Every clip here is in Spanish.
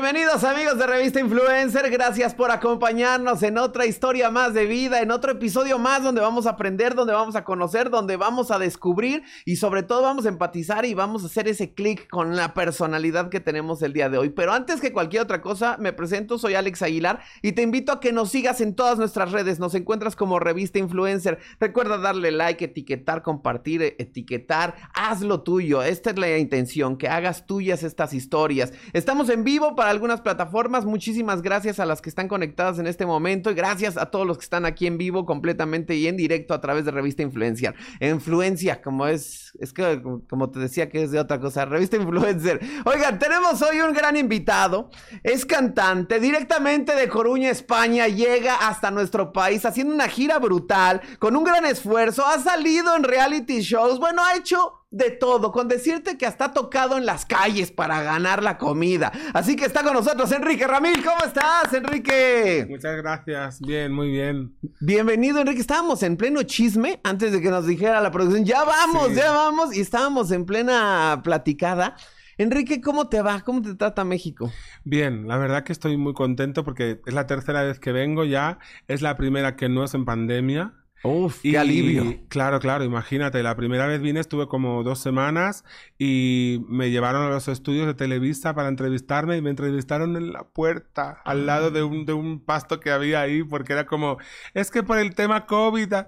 Bienvenidos amigos de Revista Influencer, gracias por acompañarnos en otra historia más de vida, en otro episodio más donde vamos a aprender, donde vamos a conocer, donde vamos a descubrir y sobre todo vamos a empatizar y vamos a hacer ese clic con la personalidad que tenemos el día de hoy. Pero antes que cualquier otra cosa, me presento, soy Alex Aguilar y te invito a que nos sigas en todas nuestras redes, nos encuentras como Revista Influencer. Recuerda darle like, etiquetar, compartir, etiquetar, haz lo tuyo, esta es la intención, que hagas tuyas estas historias. Estamos en vivo para algunas plataformas. Muchísimas gracias a las que están conectadas en este momento y gracias a todos los que están aquí en vivo completamente y en directo a través de Revista Influencia. Influencia, como es, es que como te decía que es de otra cosa, Revista Influencer. Oigan, tenemos hoy un gran invitado. Es cantante directamente de Coruña, España. Llega hasta nuestro país haciendo una gira brutal, con un gran esfuerzo. Ha salido en reality shows. Bueno, ha hecho de todo, con decirte que hasta ha tocado en las calles para ganar la comida. Así que está con nosotros Enrique Ramil. ¿Cómo estás, Enrique? Muchas gracias. Bien, muy bien. Bienvenido, Enrique. Estábamos en pleno chisme antes de que nos dijera la producción. Ya vamos, ya vamos. Y estábamos en plena platicada. Enrique, ¿cómo te va? ¿Cómo te trata México? Bien, la verdad que estoy muy contento porque es la tercera vez que vengo ya. Es la primera que no es en pandemia. Uf, qué alivio. Claro, claro, imagínate, la primera vez vine estuve como dos semanas y me llevaron a los estudios de Televisa para entrevistarme y me entrevistaron en la puerta, al lado de un, de un pasto que había ahí, porque era como, es que por el tema COVID... Ah,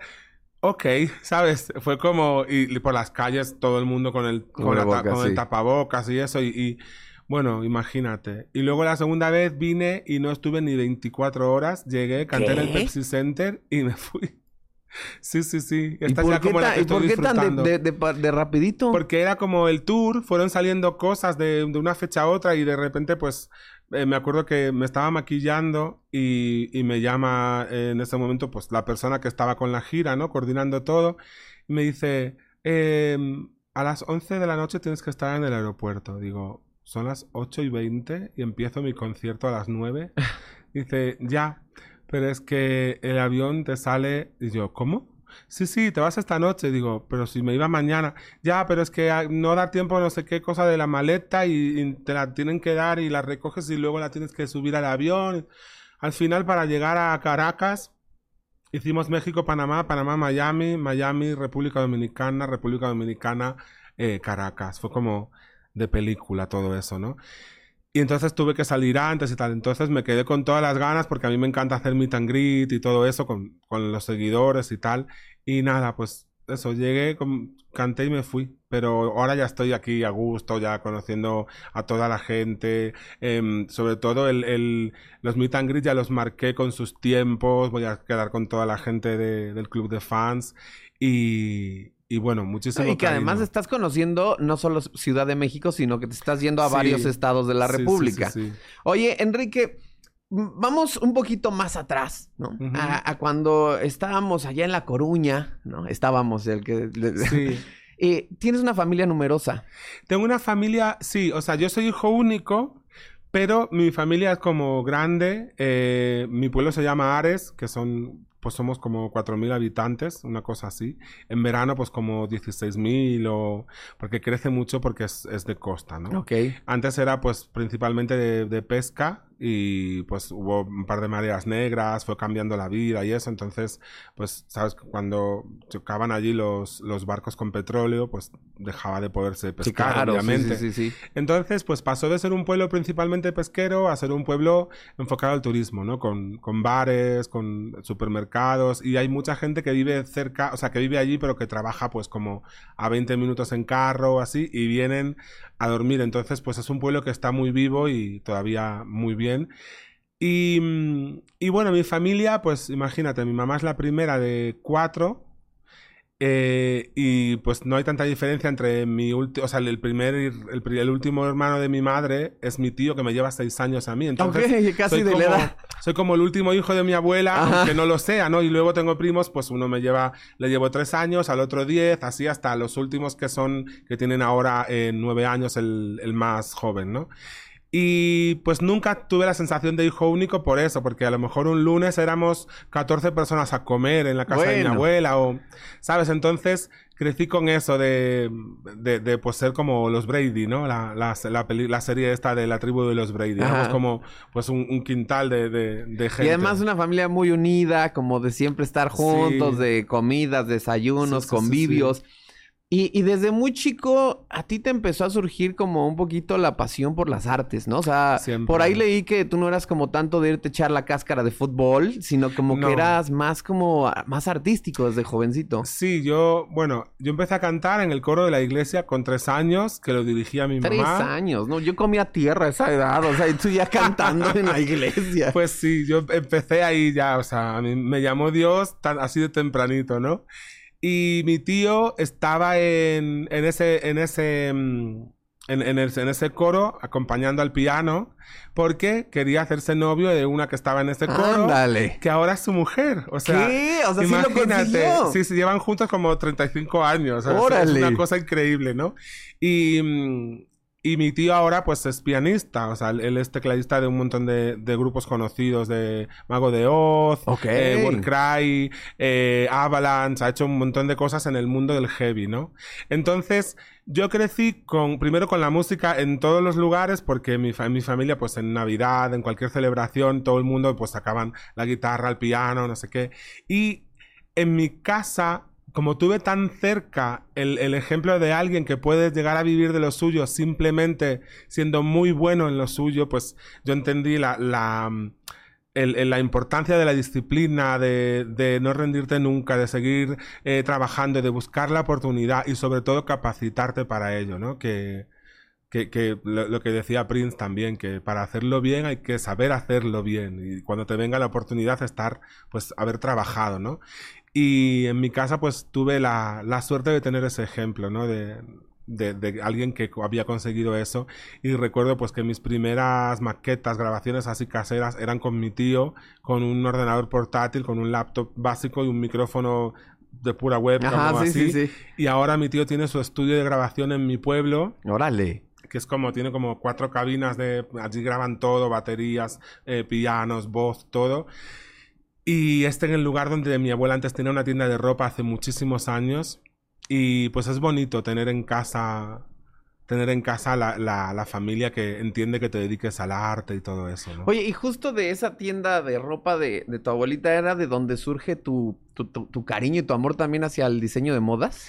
ok, ¿sabes? Fue como, y, por las calles todo el mundo con el, con, el tapabocas y eso, y, bueno, imagínate. Y luego la segunda vez vine y no estuve ni 24 horas, llegué, canté en el Pepsi Center y me fui. Sí, sí, sí. Esta ya como la que estoy ¿y por qué tan de, rapidito? Porque era como el tour, fueron saliendo cosas de, una fecha a otra y de repente pues eh, me acuerdo que me estaba maquillando y, y, me llama en ese momento pues la persona que estaba con la gira, ¿no? Coordinando todo. Y me dice, em, a las 11 de la noche tienes que estar en el aeropuerto. Digo, son las 8 y 20 y empiezo mi concierto a las 9. Dice, ya pero es que el avión te sale y yo, ¿cómo? Sí, sí, te vas esta noche. Digo, pero si me iba mañana. Ya, pero es que no da tiempo no sé qué cosa de la maleta y, te la tienen que dar y la recoges y luego la tienes que subir al avión. Al final, para llegar a Caracas, hicimos México, Panamá, Panamá, Miami, Miami, República Dominicana, República Dominicana, eh, Caracas. Fue como de película todo eso, ¿no? Y entonces tuve que salir antes y tal. Entonces me quedé con todas las ganas porque a mí me encanta hacer meet and greet y todo eso con, con los seguidores y tal. Y nada, pues eso, llegué, canté y me fui. Pero ahora ya estoy aquí a gusto, ya conociendo a toda la gente. Em, sobre todo el, el, los meet and greet ya los marqué con sus tiempos. Voy a quedar con toda la gente de, del club de fans. Y, y bueno, muchísimo. Y que además estás conociendo no solo Ciudad de México, sino que te estás yendo a varios estados de la República. Oye, Enrique, vamos un poquito más atrás, ¿no? a, cuando estábamos allá en La Coruña, ¿no? Estábamos, el que... Sí. eh, Tienes una familia numerosa. Tengo una familia, sí, o sea, yo soy hijo único, pero mi familia es como grande. Eh, mi pueblo se llama Ares, que son pues somos como 4.000 habitantes, una cosa así. En verano, pues como 16.000 o... porque crece mucho porque es, es, de costa, ¿no? Ok. Antes era pues principalmente de, de pesca y pues hubo un par de mareas negras, fue cambiando la vida y eso, entonces pues sabes cuando chocaban allí los, los barcos con petróleo, pues dejaba de poderse pescar, obviamente. Sí, sí, entonces pues pasó de ser un pueblo principalmente pesquero a ser un pueblo enfocado al turismo, ¿no? Con, con bares, con supermercados y hay mucha gente que vive cerca, o sea, que vive allí pero que trabaja pues como a 20 minutos en carro o así y vienen a dormir. Entonces, pues es un pueblo que está muy vivo y todavía muy bien. Y, mm, y bueno, mi familia, pues imagínate, mi mamá es la primera de cuatro eh, y pues no hay tanta diferencia entre mi último, o sea, el primer, el, el, último hermano de mi madre es mi tío que me lleva seis años a mí. Entonces, casi soy de como, la edad. Soy como el último hijo de mi abuela, aunque no lo sea, ¿no? Y luego tengo primos, pues uno me lleva, le llevo tres años, al otro diez, así hasta los últimos que son, que tienen ahora eh, nueve años, el, el más joven, ¿no? Y pues nunca tuve la sensación de hijo único por eso, porque a lo mejor un lunes éramos 14 personas a comer en la casa de mi abuela o, ¿sabes? Entonces crecí con eso de, de, pues ser como los Brady, ¿no? La, la, la, serie esta de la tribu de los Brady. Éramos como pues un, quintal de, de, gente. Y además una familia muy unida, como de siempre estar juntos, de comidas, desayunos, convivios. Y, y, desde muy chico, a ti te empezó a surgir como un poquito la pasión por las artes, ¿no? O sea, por ahí leí que tú no eras como tanto de irte a echar la cáscara de fútbol, sino como que eras más como, más artístico desde jovencito. Sí, yo, bueno, yo empecé a cantar en el coro de la iglesia con tres años, que lo dirigía mi mamá. Tres años, ¿no? Yo comía tierra a esa edad, o sea, y tú ya cantando en la iglesia. Pues sí, yo empecé ahí ya, o sea, a mí me llamó Dios tan, así de tempranito, ¿no? Y mi tío estaba en, en ese, en ese, mm, en, en, ese coro acompañando al piano porque quería hacerse novio de una que estaba en ese coro que ahora es su mujer. O sea, ¿Qué? O sea, imagínate, sí, se llevan juntos como 35 años. es una cosa increíble, ¿no? Y, mm, y mi tío ahora, pues, es pianista. O sea, él es tecladista de un montón de, de grupos conocidos de Mago de Oz, eh, Warcry, eh, Avalanche. Ha hecho un montón de cosas en el mundo del heavy, ¿no? Entonces, yo crecí con, primero con la música en todos los lugares, porque mi, mi familia, pues, en Navidad, en cualquier celebración, todo el mundo, pues, sacaban la guitarra, el piano, no sé qué. Y en mi casa como tuve tan cerca el, ejemplo de alguien que puede llegar a vivir de lo suyo simplemente siendo muy bueno en lo suyo, pues yo entendí la, la, la importancia de la disciplina, de, no rendirte nunca, de seguir eh, trabajando, de buscar la oportunidad y sobre todo capacitarte para ello, ¿no? Que, que, lo, lo, que decía Prince también, que para hacerlo bien hay que saber hacerlo bien y cuando te venga la oportunidad estar, pues haber trabajado, ¿no? Y en mi casa pues tuve la, la suerte de tener ese ejemplo, ¿no? De, de, de, alguien que había conseguido eso. Y recuerdo pues que mis primeras maquetas, grabaciones así caseras eran con mi tío, con un ordenador portátil, con un laptop básico y un micrófono de pura web, como así. Y ahora mi tío tiene su estudio de grabación en mi pueblo. Órale que es como, tiene como cuatro cabinas de, allí graban todo, baterías, eh, pianos, voz, todo. Y este en el lugar donde mi abuela antes tenía una tienda de ropa hace muchísimos años. Y pues es bonito tener en casa tener en casa la, la, familia que entiende que te dediques al arte y todo eso, ¿no? Oye, y justo de esa tienda de ropa de, de tu abuelita era de donde surge tu, tu, tu, cariño y tu amor también hacia el diseño de modas?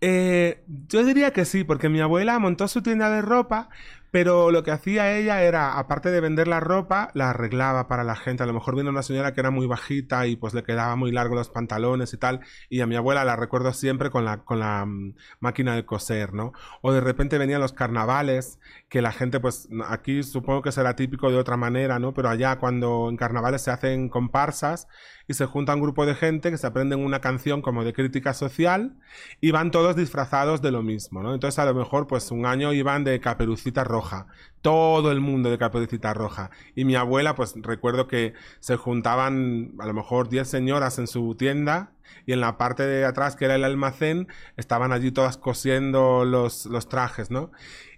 Eh, yo diría que sí, porque mi abuela montó su tienda de ropa, pero lo que hacía ella era, aparte de vender la ropa, la arreglaba para la gente. A lo mejor vino una señora que era muy bajita y pues le quedaba muy largo los pantalones y tal. Y a mi abuela la recuerdo siempre con la, con la mm, máquina de coser, ¿no? O de repente venían los carnavales, que la gente pues aquí supongo que será típico de otra manera, ¿no? Pero allá cuando en carnavales se hacen comparsas y se junta un grupo de gente que se aprenden una canción como de crítica social y van todos disfrazados de lo mismo, ¿no? Entonces a lo mejor pues un año iban de caperucita roja todo el mundo de Caperucita Roja. Y mi abuela, pues recuerdo que se juntaban a lo mejor 10 señoras en su tienda y en la parte de atrás, que era el almacén, estaban allí todas cosiendo los, los trajes, ¿no?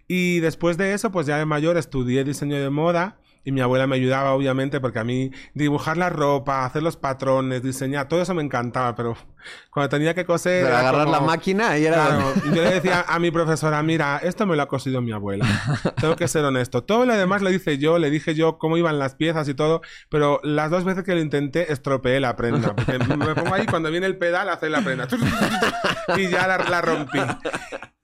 Y después de eso, pues ya de mayor estudié diseño de moda y mi abuela me ayudaba, obviamente, porque a mí dibujar la ropa, hacer los patrones, diseñar, todo eso me encantaba, pero cuando tenía que coser. agarrar la máquina y era. yo le decía a mi profesora, mira, esto me lo ha cosido mi abuela. Tengo que ser honesto. Todo lo demás lo hice yo, le dije yo cómo iban las piezas y todo, pero las dos veces que lo intenté, estropeé la prenda. me pongo ahí cuando viene el pedal, hacer la prenda. y ya la, la rompí.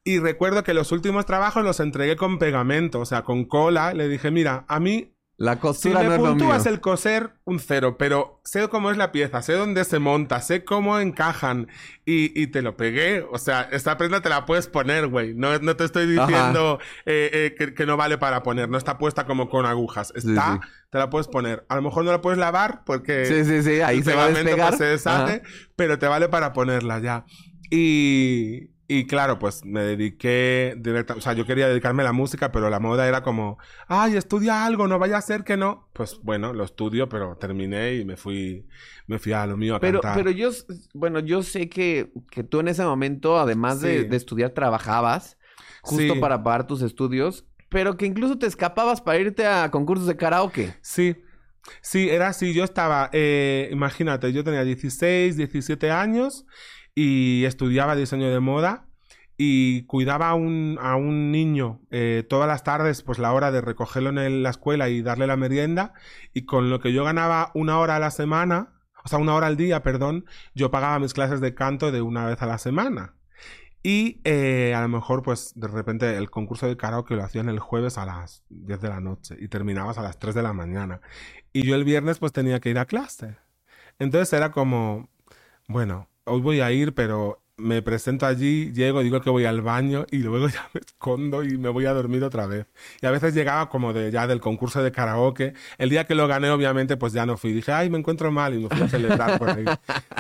Y recuerdo que los últimos trabajos los entregué con pegamento, o sea, con cola. Le dije, mira, a mí la costura si me puntúas el coser, un cero, pero sé cómo es la pieza, sé dónde se monta, sé cómo encajan y, y te lo pegué. O sea, esta prenda te la puedes poner, güey. No, no te estoy diciendo eh, eh, que, no vale para poner, no está puesta como con agujas. Está, te la puedes poner. A lo mejor no la puedes lavar porque sí, sí, sí. Ahí se va a despegar. se deshace, pero te vale para ponerla ya. Y, y claro, pues me dediqué directa, o sea, yo quería dedicarme a la música, pero la moda era como, ay, estudia algo, no vaya a ser que no. Pues bueno, lo estudio, pero terminé y me fui, me fui a lo mío a pero, cantar. Pero yo, bueno, yo sé que, que tú en ese momento, además de, estudiar, trabajabas justo para pagar tus estudios. pero que incluso te escapabas para irte a concursos de karaoke. Sí, sí, era así. Yo estaba, eh, imagínate, yo tenía 16, 17 años y estudiaba diseño de moda y cuidaba a un, a un niño eh, todas las tardes, pues la hora de recogerlo en la escuela y darle la merienda, y con lo que yo ganaba una hora a la semana, o sea, una hora al día, perdón, yo pagaba mis clases de canto de una vez a la semana. Y eh, a lo mejor, pues de repente el concurso de karaoke lo hacían el jueves a las 10 de la noche y terminabas a las 3 de la mañana. Y yo el viernes pues tenía que ir a clase. Entonces era como, bueno, hoy voy a ir, pero me presento allí, llego, digo que voy al baño y luego ya me escondo y me voy a dormir otra vez. Y a veces llegaba como de ya del concurso de karaoke. El día que lo gané, obviamente, pues ya no fui. Dije, ay, me encuentro mal y me fui a celebrar por ahí.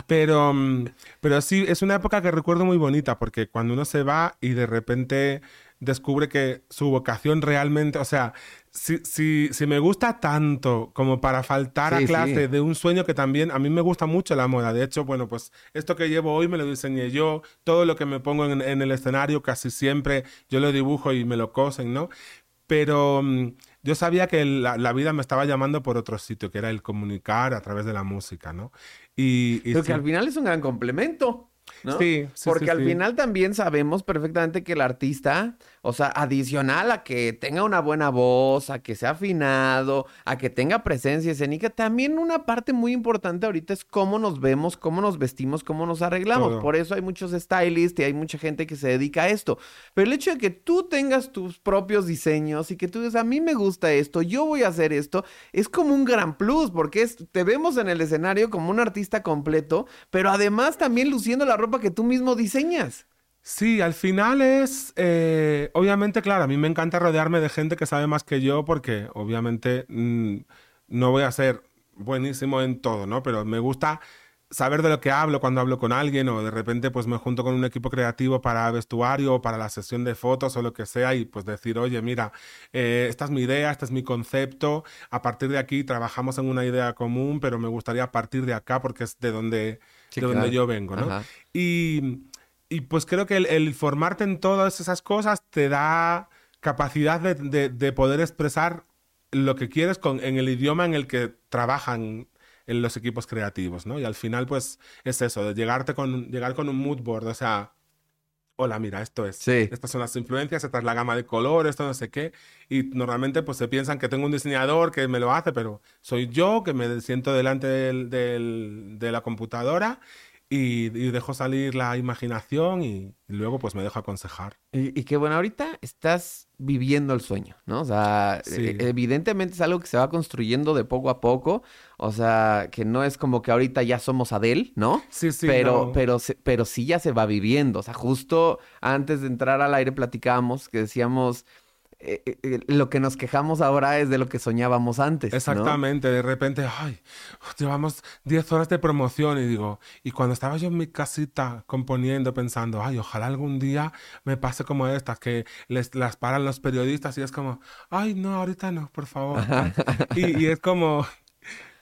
Pero, mm, pero sí, es una época que recuerdo muy bonita porque cuando uno se va y de repente descubre que su vocación realmente, o sea, si, si, si me gusta tanto como para faltar a clase de un sueño que también a mí me gusta mucho la moda. De hecho, bueno, pues esto que llevo hoy me lo diseñé yo, todo lo que me pongo en, el escenario casi siempre yo lo dibujo y me lo cosen, ¿no? Pero mm, yo sabía que la, vida me estaba llamando por otro sitio, que era el comunicar a través de la música, ¿no? Y, y que al final es un gran complemento. Sí, Porque al final también sabemos perfectamente que el artista, o sea, adicional a que tenga una buena voz, a que sea afinado, a que tenga presencia escénica, también una parte muy importante ahorita es cómo nos vemos, cómo nos vestimos, cómo nos arreglamos. Por eso hay muchos stylists y hay mucha gente que se dedica a esto. Pero el hecho de que tú tengas tus propios diseños y que tú digas, a mí me gusta esto, yo voy a hacer esto, es como un gran plus, porque te vemos en el escenario como un artista completo, pero además también luciendo la ropa que tú mismo diseñas. Sí, al final es, eh, obviamente, claro, a mí me encanta rodearme de gente que sabe más que yo porque obviamente mm, no voy a ser buenísimo en todo, ¿no? Pero me gusta saber de lo que hablo cuando hablo con alguien o de repente pues me junto con un equipo creativo para vestuario o para la sesión de fotos o lo que sea y pues decir, oye, mira, eh, esta es mi idea, este es mi concepto, a partir de aquí trabajamos en una idea común, pero me gustaría partir de acá porque es de donde de donde yo vengo, ¿no? Y, y, pues creo que el, formarte en todas esas cosas te da capacidad de, de, poder expresar lo que quieres con, en el idioma en el que trabajan en los equipos creativos, ¿no? Y al final, pues, es eso, de llegarte con, llegar con un mood board, o sea, hola, mira, esto es, estas son las influencias, esta es la gama de colores, esto no sé qué, y normalmente pues se piensan que tengo un diseñador que me lo hace, pero soy yo que me siento delante de la computadora y, dejo salir la imaginación y, luego pues me dejo aconsejar. Y, qué bueno, ahorita estás viviendo el sueño, ¿no? O sea, e, evidentemente es algo que se va construyendo de poco a poco, o sea, que no es como que ahorita ya somos Adele, ¿no? Sí, sí. Pero, pero, pero sí ya se va viviendo, o sea, justo antes de entrar al aire platicábamos que decíamos eh, eh, eh, lo que nos quejamos ahora es de lo que soñábamos antes. Exactamente, de repente, ay, llevamos 10 horas de promoción y digo, y cuando estaba yo en mi casita componiendo, pensando, ay, ojalá algún día me pase como estas, que les, las paran los periodistas y es como, ay, no, ahorita no, por favor. y, y es como,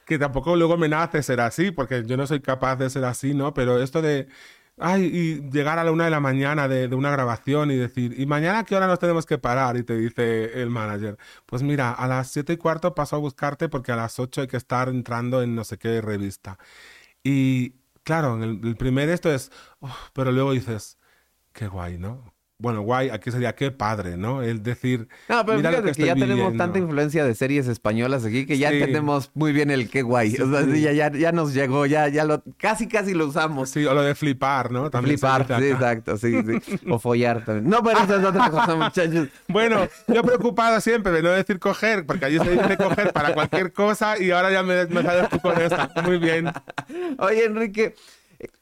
que tampoco luego me nace ser así, porque yo no soy capaz de ser así, ¿no? Pero esto de ay, y llegar a la una de la mañana de, una grabación y decir, ¿y mañana a qué hora nos tenemos que parar? Y te dice el manager, pues mira, a las siete y cuarto paso a buscarte porque a las ocho hay que estar entrando en no sé qué revista. Y claro, el, el primer esto es, pero luego dices, qué guay, ¿no? Bueno, guay, aquí sería qué padre, ¿no? El decir. No, pero mira fíjate que, que ya tenemos tanta influencia de series españolas aquí que ya entendemos muy bien el qué guay. o sea, ya, ya, ya, nos llegó, ya, ya lo, casi, casi lo usamos. Sí, o lo de flipar, ¿no? También flipar, sí, exacto, sí, sí. O follar también. No, pero eso es otra cosa, muchachos. Bueno, yo preocupado siempre de no decir coger, porque allí se dice coger para cualquier cosa y ahora ya me, me sales tú con esa. Muy bien. Oye, Enrique.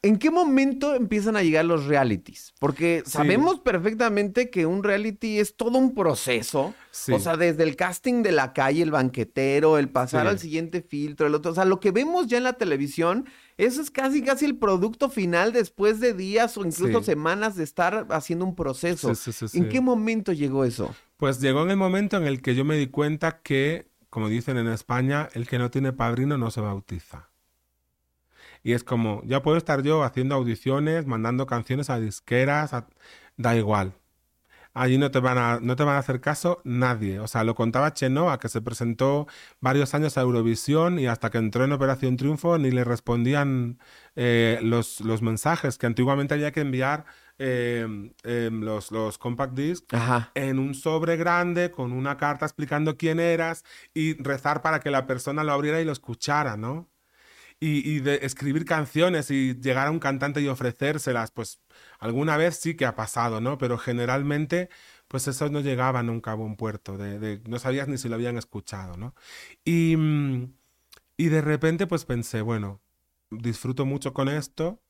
¿En qué momento empiezan a llegar los realities? Porque sabemos perfectamente que un reality es todo un proceso. O sea, desde el casting de la calle, el banquetero, el pasar al siguiente filtro, el otro. O sea, lo que vemos ya en la televisión, eso es casi, casi el producto final después de días o incluso semanas de estar haciendo un proceso. ¿En qué momento llegó eso? Pues llegó en el momento en el que yo me di cuenta que, como dicen en España, el que no tiene padrino no se bautiza. Y es como, ya puedo estar yo haciendo audiciones, mandando canciones a disqueras, da igual. allí no te van a, no te van a hacer caso nadie. O sea, lo contaba Chenoa, que se presentó varios años a Eurovisión y hasta que entró en Operación Triunfo ni le respondían eh, los, los mensajes que antiguamente había que enviar em, em, los, los compact discs en un sobre grande con una carta explicando quién eras y rezar para que la persona lo abriera y lo escuchara, ¿no? Y, de escribir canciones y llegar a un cantante y ofrecérselas, pues alguna vez sí que ha pasado, ¿no? Pero generalmente, pues eso no llegaba nunca a buen puerto, de, no sabías ni si lo habían escuchado, ¿no? Y, mm, y de repente, pues pensé, bueno, disfruto mucho con esto,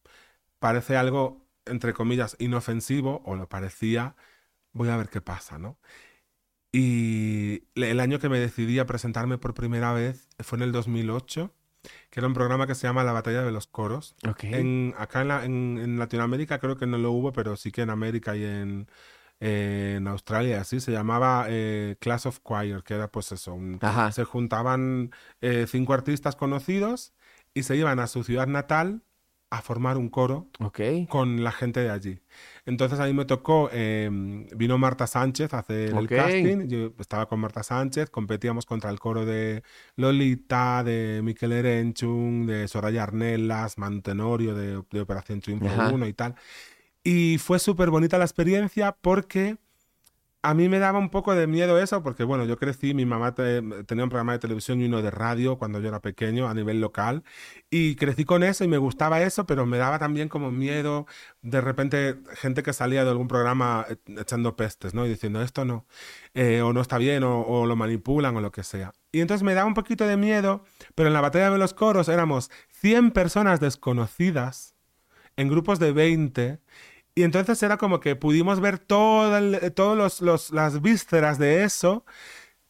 parece algo, entre comillas, inofensivo, o lo parecía, voy a ver qué pasa, ¿no? Y el año que me decidí a presentarme por primera vez fue en el 2008 que era un programa que se llama La Batalla de los Coros. En, acá en, Latinoamérica creo que no lo hubo, pero sí que en América y en, en Australia, así se llamaba eh, Class of Choir, que era pues eso, se juntaban eh, cinco artistas conocidos y se iban a su ciudad natal a formar un coro con la gente de allí. Entonces ahí me tocó, em, vino Marta Sánchez a hacer el casting, yo estaba con Marta Sánchez, competíamos contra el coro de Lolita, de Miquel Erenchun, de Soraya Arnelas, Mantenorio de, de Operación Triunfo 1 y tal. Y fue súper bonita la experiencia porque a mí me daba un poco de miedo eso, porque bueno, yo crecí, mi mamá tenía un programa de televisión y uno de radio cuando yo era pequeño a nivel local, y crecí con eso y me gustaba eso, pero me daba también como miedo de repente gente que salía de algún programa eh, echando pestes, ¿no? Y diciendo esto no, eh, o no está bien, o, o lo manipulan, o lo que sea. Y entonces me daba un poquito de miedo, pero en la batalla de los coros éramos 100 personas desconocidas en grupos de 20 y entonces era como que pudimos ver todas los, las vísceras de eso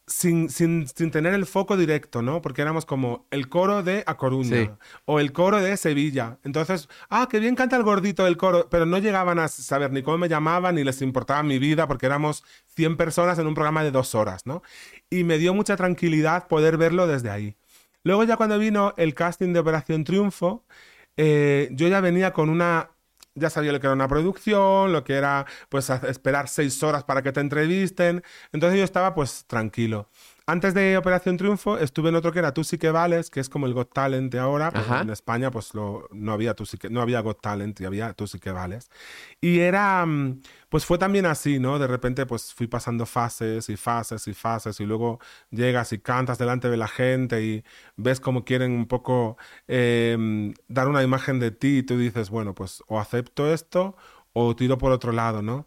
sin, sin, sin, tener el foco directo, ¿no? Porque éramos como el coro de A Coruña o el coro de Sevilla. Entonces, ah, qué bien canta el gordito del coro, pero no llegaban a saber ni cómo me llamaban ni les importaba mi vida porque éramos 100 personas en un programa de dos horas, ¿no? Y me dio mucha tranquilidad poder verlo desde ahí. Luego ya cuando vino el casting de Operación Triunfo, eh, yo ya venía con una ya sabía lo que era una producción, lo que era pues esperar seis horas para que te entrevisten. Entonces yo estaba pues tranquilo. Antes de Operación Triunfo estuve en otro que era Tú sí que vales, que es como el Got Talent de ahora. en España pues lo, no, había tú sí que, no había Got Talent y había Tú sí que vales. Y era, mm, pues fue también así, ¿no? De repente pues fui pasando fases y fases y fases y luego llegas y cantas delante de la gente y ves cómo quieren un poco em, dar una imagen de ti y tú dices, bueno, pues o acepto esto o tiro por otro lado, ¿no?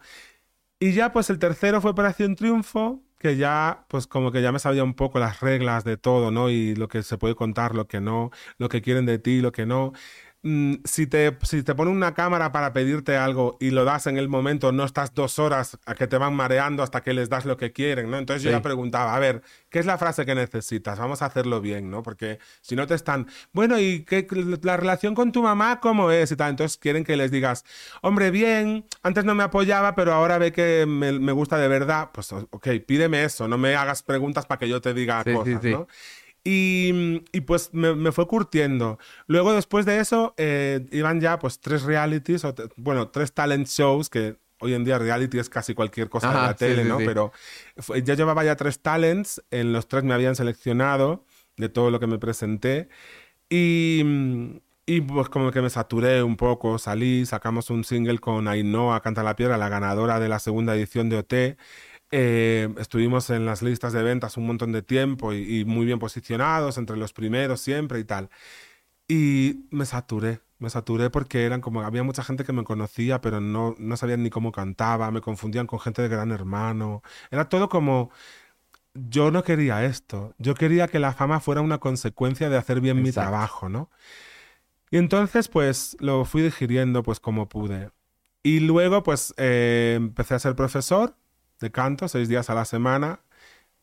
Y ya pues el tercero fue Operación Triunfo que ya, pues como que ya me sabía un poco las reglas de todo, ¿no? Y lo que se puede contar, lo que no, lo que quieren de ti, lo que no. Mm, si te, si te ponen una cámara para pedirte algo y lo das en el momento, no estás dos horas a que te van mareando hasta que les das lo que quieren, ¿no? Entonces yo ya preguntaba, a ver, ¿qué es la frase que necesitas? Vamos a hacerlo bien, ¿no? Porque si no te están, bueno, ¿y qué, la relación con tu mamá cómo es? Y tal, entonces quieren que les digas, hombre, bien, antes no me apoyaba, pero ahora ve que me, gusta de verdad, pues ok, pídeme eso, no me hagas preguntas para que yo te diga cosas, ¿no? Y, pues me, fue curtiendo. Luego, después de eso, eh, iban ya pues tres realities, o bueno, tres talent shows, que hoy en día reality es casi cualquier cosa de la tele, ¿no? Pero ya llevaba ya tres talents, en los tres me habían seleccionado de todo lo que me presenté. Y, y pues como que me saturé un poco, salí, sacamos un single con Ainhoa Canta la Piedra, la ganadora de la segunda edición de OT. Eh, estuvimos en las listas de ventas un montón de tiempo y, muy bien posicionados, entre los primeros siempre y tal. Y me saturé, me saturé porque eran como, había mucha gente que me conocía, pero no, no sabían ni cómo cantaba, me confundían con gente de Gran Hermano. Era todo como, yo no quería esto, yo quería que la fama fuera una consecuencia de hacer bien mi trabajo, ¿no? Y entonces, pues, lo fui digiriendo, pues, como pude. Y luego, pues, eh, empecé a ser profesor de canto, seis días a la semana,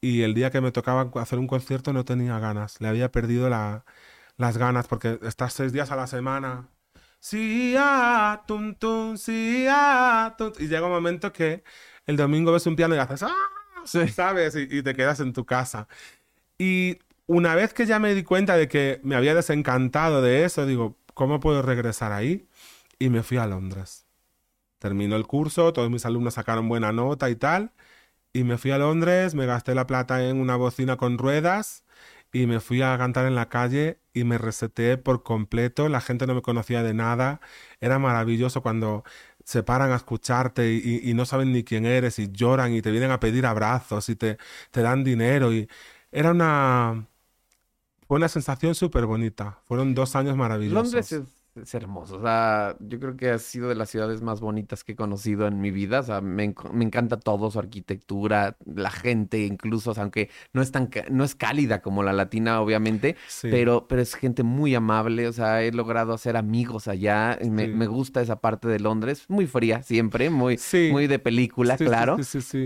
y el día que me tocaba hacer un concierto no tenía ganas, le había perdido las ganas, porque estás seis días a la semana, sí, ah, tum, tum, sí, ah, tum, y llega un momento que el domingo ves un piano y haces, ah, ¿sabes? Y, y te quedas en tu casa. Y una vez que ya me di cuenta de que me había desencantado de eso, digo, ¿cómo puedo regresar ahí? Y me fui a Londres. Terminó el curso, todos mis alumnos sacaron buena nota y tal. Y me fui a Londres, me gasté la plata en una bocina con ruedas y me fui a cantar en la calle y me reseté por completo. La gente no me conocía de nada. Era maravilloso cuando se paran a escucharte y, no saben ni quién eres y lloran y te vienen a pedir abrazos y te, dan dinero. Y era una, fue una sensación súper bonita. Fueron dos años maravillosos. Londres es hermoso. O sea, yo creo que ha sido de las ciudades más bonitas que he conocido en mi vida. O sea, me, encanta todo, su arquitectura, la gente, incluso, aunque no es tan no es cálida como la latina, obviamente, pero, pero es gente muy amable. O sea, he logrado hacer amigos allá. Me, me gusta esa parte de Londres. Muy fría siempre, muy, muy de película, claro.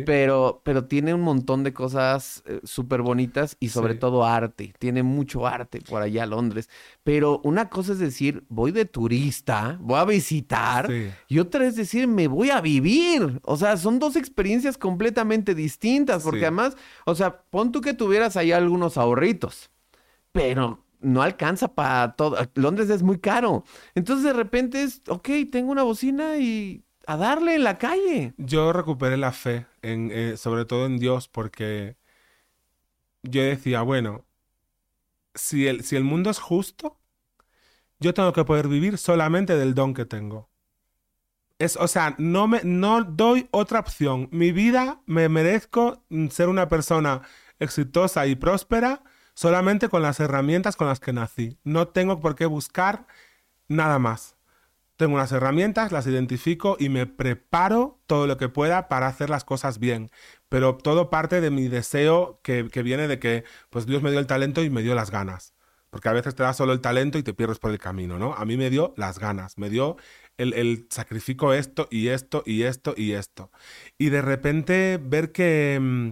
Pero, pero tiene un montón de cosas eh, súper bonitas y sobre todo arte. Tiene mucho arte por allá Londres. Pero una cosa es decir, voy de turista, voy a visitar, y otra es decir, me voy a vivir. O sea, son dos experiencias completamente distintas, porque además, o sea, pon tú que tuvieras ahí algunos ahorritos, pero no alcanza para todo. Londres es muy caro. Entonces de repente es, ok, tengo una bocina y a darle en la calle. Yo recuperé la fe, en, eh, sobre todo en Dios, porque yo decía, bueno, si el, si el mundo es justo, yo tengo que poder vivir solamente del don que tengo. Es, o sea, no, me, no doy otra opción. Mi vida me merezco ser una persona exitosa y próspera solamente con las herramientas con las que nací. No tengo por qué buscar nada más. Tengo unas herramientas, las identifico y me preparo todo lo que pueda para hacer las cosas bien. Pero todo parte de mi deseo que, que viene de que pues Dios me dio el talento y me dio las ganas. Porque a veces te da solo el talento y te pierdes por el camino, ¿no? A mí me dio las ganas, me dio el, el sacrifico esto y esto y esto y esto. Y de repente ver que, mm,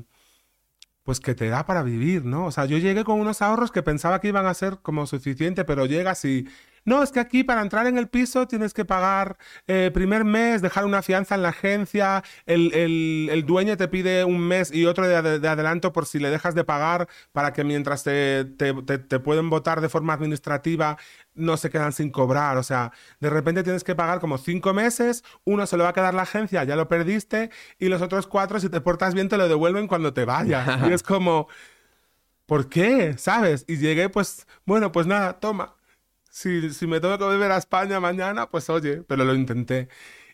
pues que te da para vivir, ¿no? O sea, yo llegué con unos ahorros que pensaba que iban a ser como suficiente, pero llegas y no, es que aquí para entrar en el piso tienes que pagar eh, primer mes, dejar una fianza en la agencia, el, dueño te pide un mes y otro de, adelanto por si le dejas de pagar para que mientras te, te, pueden votar de forma administrativa no se quedan sin cobrar. O sea, de repente tienes que pagar como cinco meses, uno se lo va a quedar la agencia, ya lo perdiste, y los otros cuatro, si te portas bien, te lo devuelven cuando te vayas. y es como... ¿Por qué? ¿Sabes? Y llegué, pues, bueno, pues nada, toma, si, me tengo que volver a España mañana, pues oye, pero lo intenté.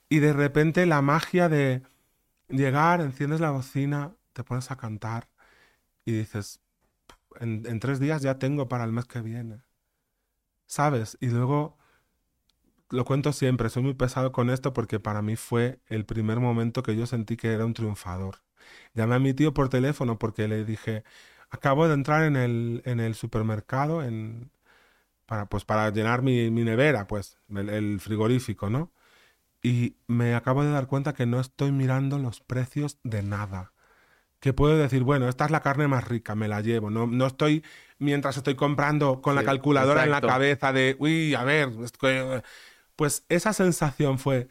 Y de repente la magia de llegar, enciendes la bocina, te pones a cantar y dices, en, en tres días ya tengo para el mes que viene. ¿Sabes? Y luego lo cuento siempre, soy muy pesado con esto porque para mí fue el primer momento que yo sentí que era un triunfador. Llamé a mi tío por teléfono porque le dije, acabo de entrar en el, en el supermercado, en, para, pues, para llenar mi, nevera, pues, el, frigorífico, ¿no? Y me acabo de dar cuenta que no estoy mirando los precios de nada. Que puedo decir, bueno, esta es la carne más rica, me la llevo. No, no estoy, mientras estoy comprando con la calculadora en la cabeza de, uy, a ver, pues esa sensación fue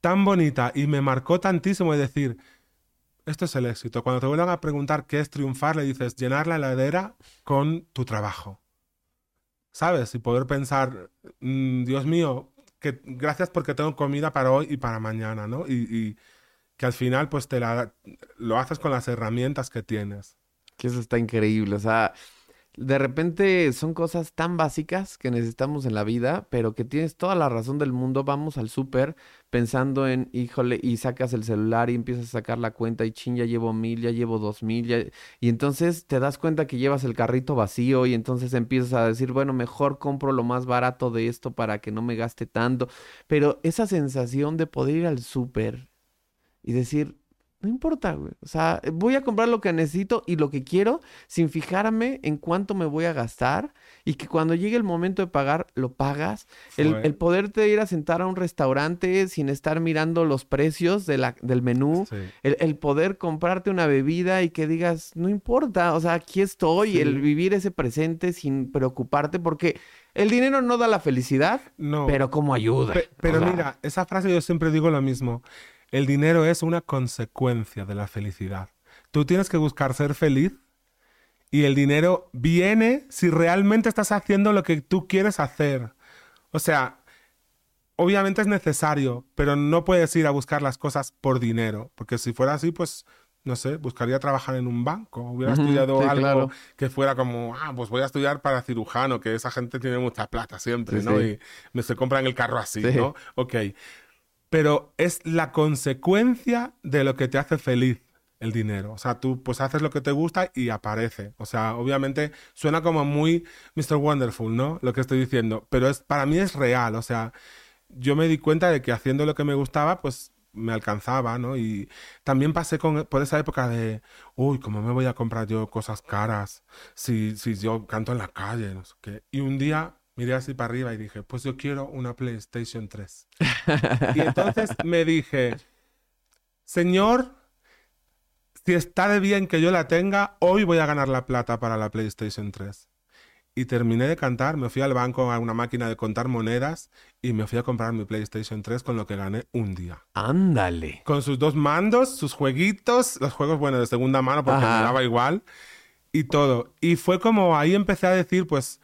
tan bonita y me marcó tantísimo de decir, esto es el éxito. Cuando te vuelvan a preguntar qué es triunfar, le dices, llenar la heladera con tu trabajo. ¿Sabes? Y poder pensar, mm, Dios mío, que gracias porque tengo comida para hoy y para mañana, ¿no? Y, que al final pues te la, lo haces con las herramientas que tienes. Que eso está increíble, o sea, de repente son cosas tan básicas que necesitamos en la vida, pero que tienes toda la razón del mundo. Vamos al súper pensando en, híjole, y sacas el celular y empiezas a sacar la cuenta y chin, ya llevo mil, ya llevo dos mil, y entonces te das cuenta que llevas el carrito vacío y entonces empiezas a decir, bueno, mejor compro lo más barato de esto para que no me gaste tanto. Pero esa sensación de poder ir al súper y decir, no importa, güey. O sea, voy a comprar lo que necesito y lo que quiero sin fijarme en cuánto me voy a gastar y que cuando llegue el momento de pagar, lo pagas. El, el, poderte ir a sentar a un restaurante sin estar mirando los precios de la, del menú. El, poder comprarte una bebida y que digas, no importa, o sea, aquí estoy. El vivir ese presente sin preocuparte porque... El dinero no da la felicidad, no. pero como ayuda. pero mira, esa frase yo siempre digo lo mismo. El dinero es una consecuencia de la felicidad. Tú tienes que buscar ser feliz y el dinero viene si realmente estás haciendo lo que tú quieres hacer. O sea, obviamente es necesario, pero no puedes ir a buscar las cosas por dinero, porque si fuera así, pues no sé, buscaría trabajar en un banco, hubiera estudiado algo que fuera como, ah, pues voy a estudiar para cirujano, que esa gente tiene mucha plata siempre, ¿no? Y me se compran el carro así, ¿no? Ok. Pero es la consecuencia de lo que te hace feliz el dinero. O sea, tú pues haces lo que te gusta y aparece. O sea, obviamente suena como muy Mr. Wonderful, ¿no? Lo que estoy diciendo, pero es para mí es real, o sea, yo me di cuenta de que haciendo lo que me gustaba, pues me alcanzaba, ¿no? Y también pasé con, por esa época de, uy, ¿cómo me voy a comprar yo cosas caras si, si yo canto en la calle? No. Y un día miré así para arriba y dije, pues yo quiero una PlayStation 3. y entonces me dije, Señor, si está de bien que yo la tenga, hoy voy a ganar la plata para la PlayStation 3 y terminé de cantar, me fui al banco a una máquina de contar monedas y me fui a comprar mi PlayStation 3 con lo que gané un día. Ándale. Con sus dos mandos, sus jueguitos, los juegos, bueno, de segunda mano porque me daba igual y todo. Y fue como ahí empecé a decir, pues,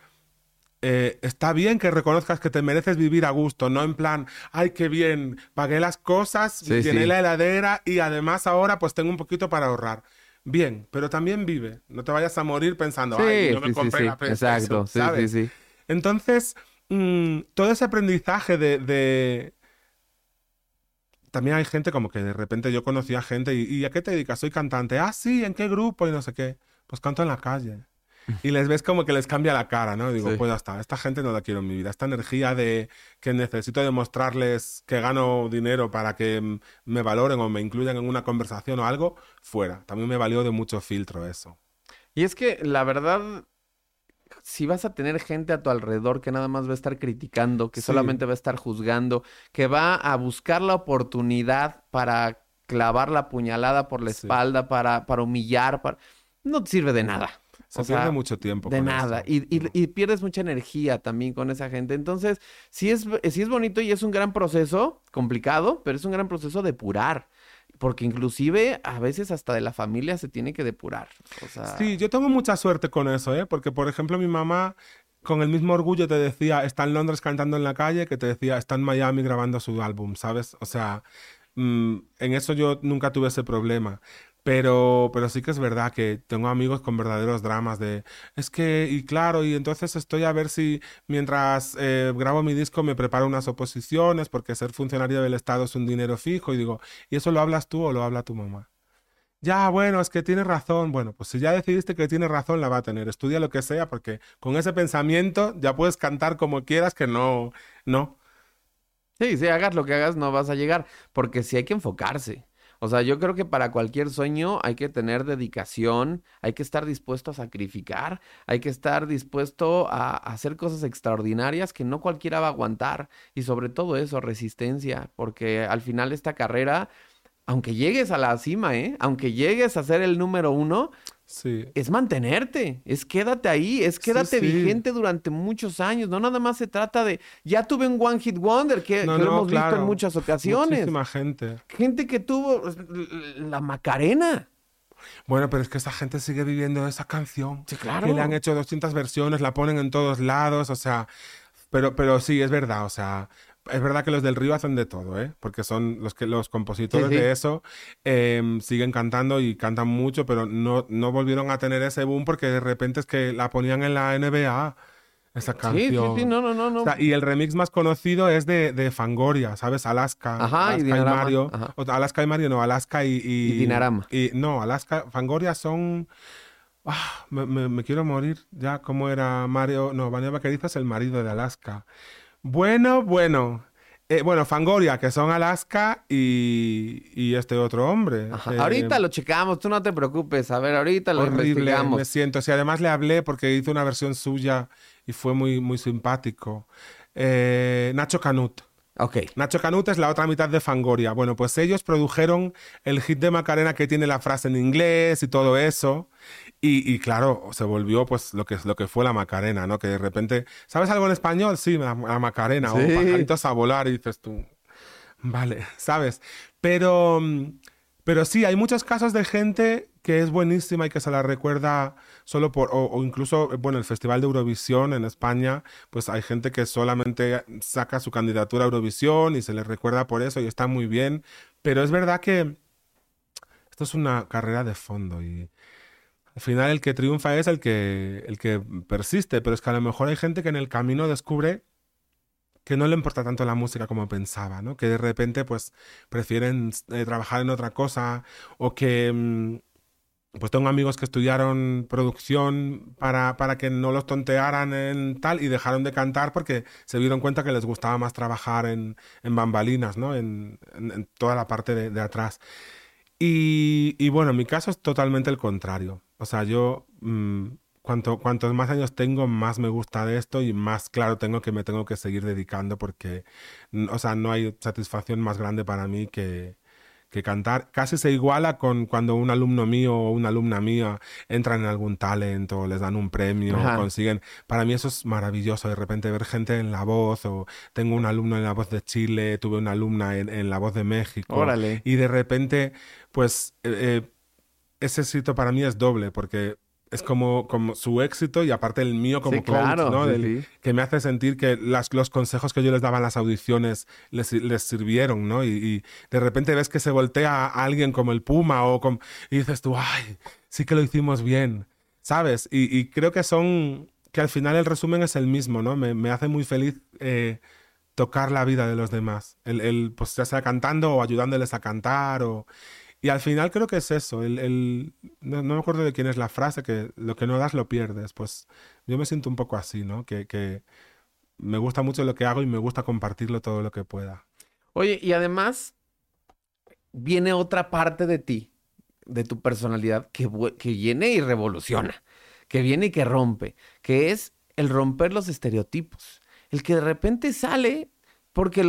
eh, está bien que reconozcas que te mereces vivir a gusto, no en plan, ay, qué bien, pagué las cosas, llené la heladera y además ahora pues tengo un poquito para ahorrar bien, pero también vive. No te vayas a morir pensando, ay, no me compré la Exacto, sí, sí, sí. Entonces, mm, todo ese aprendizaje de, También hay gente como que de repente yo conocía gente y, y ¿a qué te dedicas? Soy cantante. Ah, sí, ¿en qué grupo? Y no sé qué. Pues canto en la calle y les ves como que les cambia la cara, ¿no? Digo, pues ya está, esta gente no la quiero en mi vida. Esta energía de que necesito demostrarles que gano dinero para que me valoren o me incluyan en una conversación o algo, fuera. También me valió de mucho filtro eso. Y es que la verdad, si vas a tener gente a tu alrededor que nada más va a estar criticando, que solamente va a estar juzgando, que va a buscar la oportunidad para clavar la puñalada por la espalda, para, para humillar, para... no te sirve de nada. Se pierde mucho tiempo. De nada. Y, y, pierdes mucha energía también con esa gente. Entonces, sí es, sí es bonito y es un gran proceso, complicado, pero es un gran proceso depurar. Porque inclusive a veces hasta de la familia se tiene que depurar. Sí, yo tengo mucha suerte con eso, ¿eh? Porque, por ejemplo, mi mamá con el mismo orgullo te decía, está en Londres cantando en la calle, que te decía, está en Miami grabando su álbum, ¿sabes? O sea, mm, en eso yo nunca tuve ese problema. Pero, pero sí que es verdad que tengo amigos con verdaderos dramas de, es que, y claro, y entonces estoy a ver si mientras eh, grabo mi disco me preparo unas oposiciones, porque ser funcionario del Estado es un dinero fijo, y digo, ¿y eso lo hablas tú o lo habla tu mamá? Ya, bueno, es que tienes razón. Bueno, pues si ya decidiste que tienes razón, la va a tener. Estudia lo que sea, porque con ese pensamiento ya puedes cantar como quieras, que no, no. Sí, si hagas lo que hagas, no vas a llegar, porque sí hay que enfocarse. O sea, yo creo que para cualquier sueño hay que tener dedicación, hay que estar dispuesto a sacrificar, hay que estar dispuesto a, hacer cosas extraordinarias que no cualquiera va a aguantar y sobre todo eso, resistencia, porque al final esta carrera, aunque llegues a la cima, ¿eh? aunque llegues a ser el número uno, Sí. Es mantenerte, es quédate ahí, es quédate vigente durante muchos años. No nada más se trata de, ya tuve un One Hit Wonder que, lo hemos visto en muchas ocasiones. Muchísima gente. Gente que tuvo la Macarena. Bueno, pero es que esa gente sigue viviendo esa canción. Sí, claro. Que le han hecho 200 versiones, la ponen en todos lados, o sea, pero, pero sí, es verdad, o sea, es verdad que los del Río hacen de todo, ¿eh? Porque son los que los compositores de eso em, siguen cantando y cantan mucho, pero no, no volvieron a tener ese boom porque de repente es que la ponían en la NBA. Esa canción. Sí, sí, sí, no, no, no. y el remix más conocido es de, de Fangoria, ¿sabes? Alaska. Ajá, Alaska y, Mario. Alaska y Mario, no, Alaska y. Y, Dinarama. Y, no, Alaska, Fangoria son. Ah, me, me, quiero morir ya. ¿Cómo era Mario? No, Mario Vaquerizo es el marido de Alaska. Bueno, bueno. Eh, bueno, Fangoria, que son Alaska y, este otro hombre. Eh, ahorita lo checamos, tú no te preocupes. A ver, ahorita lo horrible, investigamos. Me siento. Si además le hablé porque hizo una versión suya y fue muy, muy simpático. Eh, Nacho Canut. Ok. Nacho Canut es la otra mitad de Fangoria. Bueno, pues ellos produjeron el hit de Macarena que tiene la frase en inglés y todo eso. Y, claro, se volvió pues lo que, lo que fue la Macarena, ¿no? Que de repente, ¿sabes algo en español? Sí, la, Macarena, o pajaritos a volar y dices tú, vale, ¿sabes? Pero, Pero sí, hay muchos casos de gente que es buenísima y que se la recuerda solo por, o, incluso, bueno, el Festival de Eurovisión en España, pues hay gente que solamente saca su candidatura a Eurovisión y se le recuerda por eso y está muy bien. Pero es verdad que esto es una carrera de fondo y al final el que triunfa es el que, el que persiste, pero es que a lo mejor hay gente que en el camino descubre que no le importa tanto la música como pensaba, ¿no? Que de repente pues prefieren eh, trabajar en otra cosa o que... Mm, pues tengo amigos que estudiaron producción para, para, que no los tontearan en tal y dejaron de cantar porque se dieron cuenta que les gustaba más trabajar en, en bambalinas, ¿no? En, toda la parte de atrás. Y, bueno, en mi caso es totalmente el contrario. O sea, yo... Mm, cuanto, cuantos más años tengo, más me gusta de esto y más claro tengo que me tengo que seguir dedicando porque, o sea, no hay satisfacción más grande para mí que, que cantar. Casi se iguala con cuando un alumno mío o una alumna mía entran en algún talento, les dan un premio, consiguen. Para mí eso es maravilloso, de repente ver gente en La Voz, o tengo un alumno en La Voz de Chile, tuve una alumna en, La Voz de México. Órale. Y de repente, pues, eh, eh, ese éxito para mí es doble, porque es como, como su éxito y aparte el mío como coach, ¿no? Que me hace sentir que las, los consejos que yo les daba en las audiciones les, les sirvieron, ¿no? Y, de repente ves que se voltea a alguien como el Puma o como, y dices tú, ay, sí que lo hicimos bien, ¿sabes? Y, creo que son, que al final el resumen es el mismo, ¿no? Me, me hace muy feliz eh, tocar la vida de los demás, el, el, pues ya sea cantando o ayudándoles a cantar o... Y al final creo que es eso, el, no, me acuerdo de quién es la frase, que lo que no das lo pierdes. Pues yo me siento un poco así, ¿no? Que, me gusta mucho lo que hago y me gusta compartirlo todo lo que pueda. Oye, y además viene otra parte de ti, de tu personalidad, que, que viene y revoluciona, que viene y que rompe, que es el romper los estereotipos. El que de repente sale porque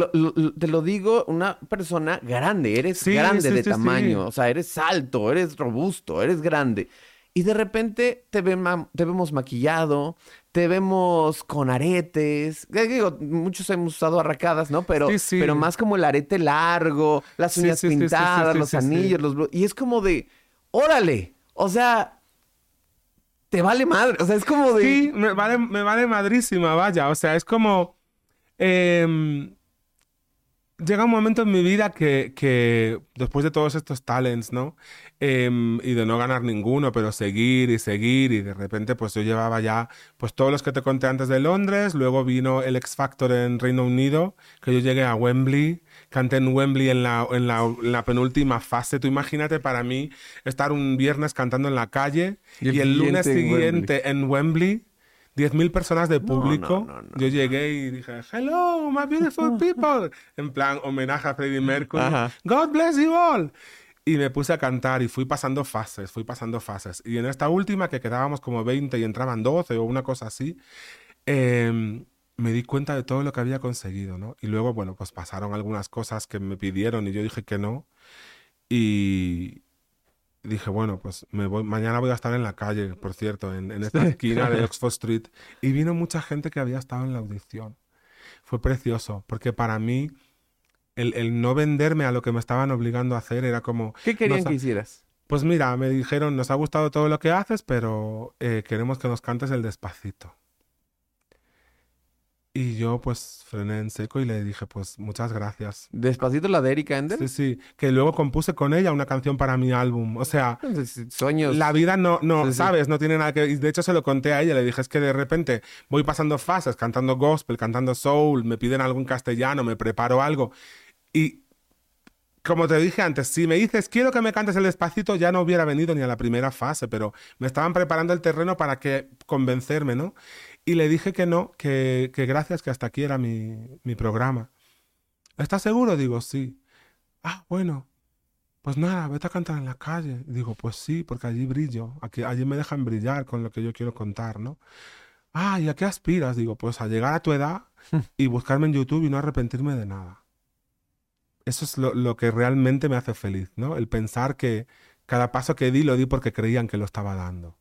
te lo digo, una persona grande, eres grande de tamaño, o sea, eres alto, eres robusto, eres grande. Y de repente te, te vemos maquillado, te vemos con aretes. Digo, muchos hemos usado arracadas, ¿no? Pero, pero más como el arete largo, las uñas pintadas, los anillos, los... Y es como de, órale, o sea, te vale madre. O sea, es como de. Sí, me vale, me vale madrísima, vaya. O sea, es como. Eh, llega un momento en mi vida que, que después de todos estos talents, ¿no? Em, y de no ganar ninguno, pero seguir y seguir y de repente pues yo llevaba ya pues todos los que te conté antes de Londres, luego vino el X Factor en Reino Unido, que yo llegué a Wembley, canté en Wembley en la, en la, la penúltima fase, tú imagínate para mí estar un viernes cantando en la calle y el, lunes siguiente en Wembley 10.000 personas de público. yo llegué y dije, hello, my beautiful people. en plan, homenaje a Freddie Mercury. God bless you all. Y me puse a cantar y fui pasando fases, fui pasando fases. Y en esta última, que quedábamos como 20 y entraban 12 o una cosa así, em, me di cuenta de todo lo que había conseguido, ¿no? Y luego, bueno, pues pasaron algunas cosas que me pidieron y yo dije que no. Y, dije, bueno, pues me voy, mañana voy a estar en la calle, por cierto, en, esta esquina de Oxford Street. Y vino mucha gente que había estado en la audición. Fue precioso, porque para mí el, no venderme a lo que me estaban obligando a hacer era como... ¿Qué querían que hicieras? Pues mira, me dijeron, nos ha gustado todo lo que haces, pero eh, queremos que nos cantes el despacito. Y yo pues frené en seco y le dije pues muchas gracias. ¿Despacito la de Erika Ender? Sí, sí, que luego compuse con ella una canción para mi álbum. O sea, sueños. La vida no, no, sabes, no tiene nada que... De hecho se lo conté a ella, le dije es que de repente voy pasando fases, cantando gospel, cantando soul, me piden algo en castellano, me preparo algo. Y como te dije antes, si me dices quiero que me cantes el despacito, ya no hubiera venido ni a la primera fase, pero me estaban preparando el terreno para que convencerme, ¿no? Y le dije que no, que, que gracias, que hasta aquí era mi, mi programa. ¿Estás seguro? Digo, sí. Ah, bueno, pues nada, vete a cantar en la calle. Y digo, pues sí, porque allí brillo, aquí, allí me dejan brillar con lo que yo quiero contar, ¿no? Ah, ¿y a qué aspiras? Digo, pues a llegar a tu edad y buscarme en YouTube y no arrepentirme de nada. Eso es lo, lo que realmente me hace feliz, ¿no? El pensar que cada paso que di lo di porque creían que lo estaba dando.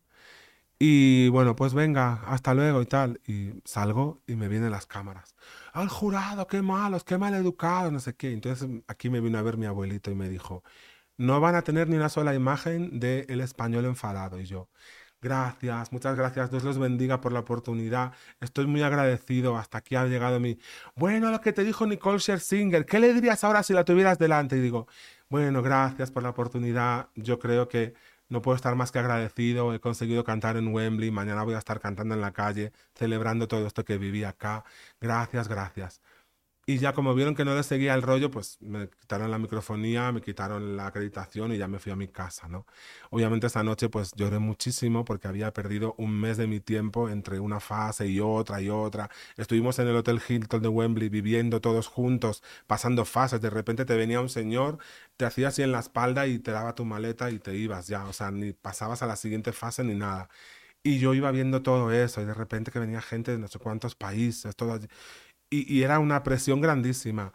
Y bueno, pues venga, hasta luego y tal. Y salgo y me vienen las cámaras. Al jurado, qué malos, qué mal educado, no sé qué. Entonces aquí me vino a ver mi abuelito y me dijo, no van a tener ni una sola imagen del el español enfadado. Y yo, gracias, muchas gracias, Dios los bendiga por la oportunidad, estoy muy agradecido, hasta aquí ha llegado mi... Bueno, lo que te dijo Nicole Scherzinger, ¿qué le dirías ahora si la tuvieras delante? Y digo, bueno, gracias por la oportunidad, yo creo que no puedo estar más que agradecido, he conseguido cantar en Wembley, mañana voy a estar cantando en la calle, celebrando todo esto que viví acá, gracias, gracias. Y ya como vieron que no les seguía el rollo, pues me quitaron la microfonía, me quitaron la acreditación y ya me fui a mi casa, ¿no? Obviamente esa noche pues lloré muchísimo porque había perdido un mes de mi tiempo entre una fase y otra y otra. Estuvimos en el Hotel Hilton de Wembley viviendo todos juntos, pasando fases. De repente te venía un señor, te hacía así en la espalda y te daba tu maleta y te ibas ya. O sea, ni pasabas a la siguiente fase ni nada. Y yo iba viendo todo eso y de repente que venía gente de no sé cuántos países, todo y, era una presión grandísima.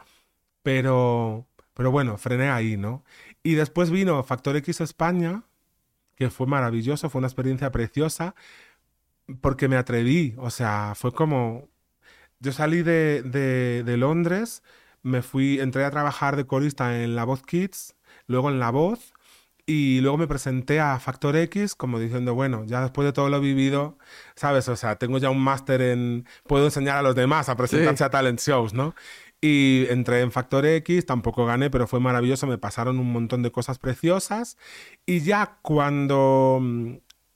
Pero, pero bueno, frené ahí, ¿no? Y después vino Factor X España, que fue maravilloso, fue una experiencia preciosa, porque me atreví, o sea, fue como... Yo salí de, de, de Londres, me fui, entré a trabajar de corista en La Voz Kids, luego en La Voz, y luego me presenté a Factor X como diciendo, bueno, ya después de todo lo vivido, ¿sabes? O sea, tengo ya un máster en... Puedo enseñar a los demás a presentarse a talent shows, ¿no? Y entré en Factor X, tampoco gané, pero fue maravilloso, me pasaron un montón de cosas preciosas. Y ya cuando mm,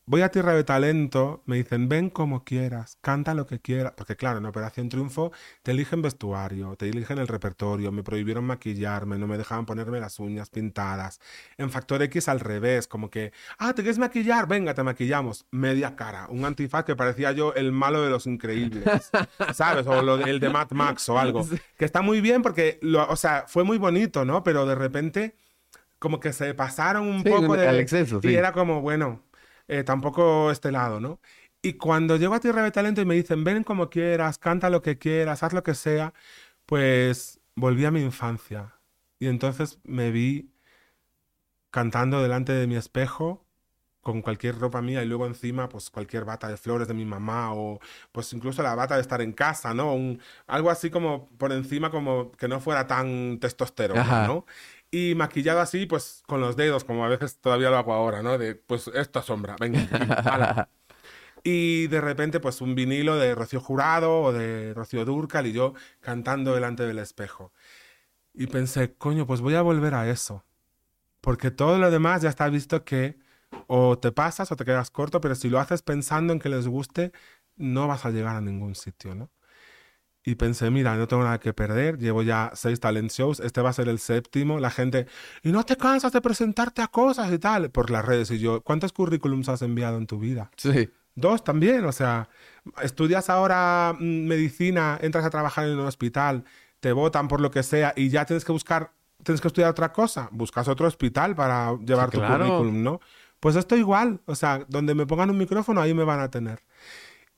voy a Tierra de Talento, me dicen, ven como quieras, canta lo que quieras. Porque claro, en Operación Triunfo te eligen vestuario, te eligen el repertorio, me prohibieron maquillarme, no me dejaban ponerme las uñas pintadas. En Factor X al revés, como que, ah, ¿te quieres maquillar? Venga, te maquillamos. Media cara, un antifaz que parecía yo el malo de los increíbles, ¿sabes? O lo, el de Mad Max o algo. Que está muy bien porque, lo, o sea, fue muy bonito, ¿no? Pero de repente como que se pasaron un poco de... exceso, y era como, bueno, eh, tampoco este lado, ¿no? Y cuando llego a Tierra de Talento y me dicen, ven como quieras, canta lo que quieras, haz lo que sea, pues volví a mi infancia. Y entonces me vi cantando delante de mi espejo con cualquier ropa mía y luego encima pues cualquier bata de flores de mi mamá o pues incluso la bata de estar en casa, ¿no? Un, algo así como por encima como que no fuera tan testosterona, ¿no? Y maquillado así, pues con los dedos, como a veces todavía lo hago ahora, ¿no? De, pues esta sombra, venga, Y de repente, pues un vinilo de Rocío Jurado o de Rocío Durcal y yo cantando delante del espejo. Y pensé, coño, pues voy a volver a eso. Porque todo lo demás ya está visto que o te pasas o te quedas corto, pero si lo haces pensando en que les guste, no vas a llegar a ningún sitio, ¿no? Y pensé, mira, no tengo nada que perder, llevo ya seis talent shows, este va a ser el séptimo, la gente, y no te cansas de presentarte a cosas y tal, por las redes, y yo, ¿cuántos currículums has enviado en tu vida? Sí. Dos también, o sea, estudias ahora mm, medicina, entras a trabajar en un hospital, te votan por lo que sea y ya tienes que buscar, tienes que estudiar otra cosa, buscas otro hospital para llevar tu currículum, ¿no? Pues esto igual, o sea, donde me pongan un micrófono, ahí me van a tener.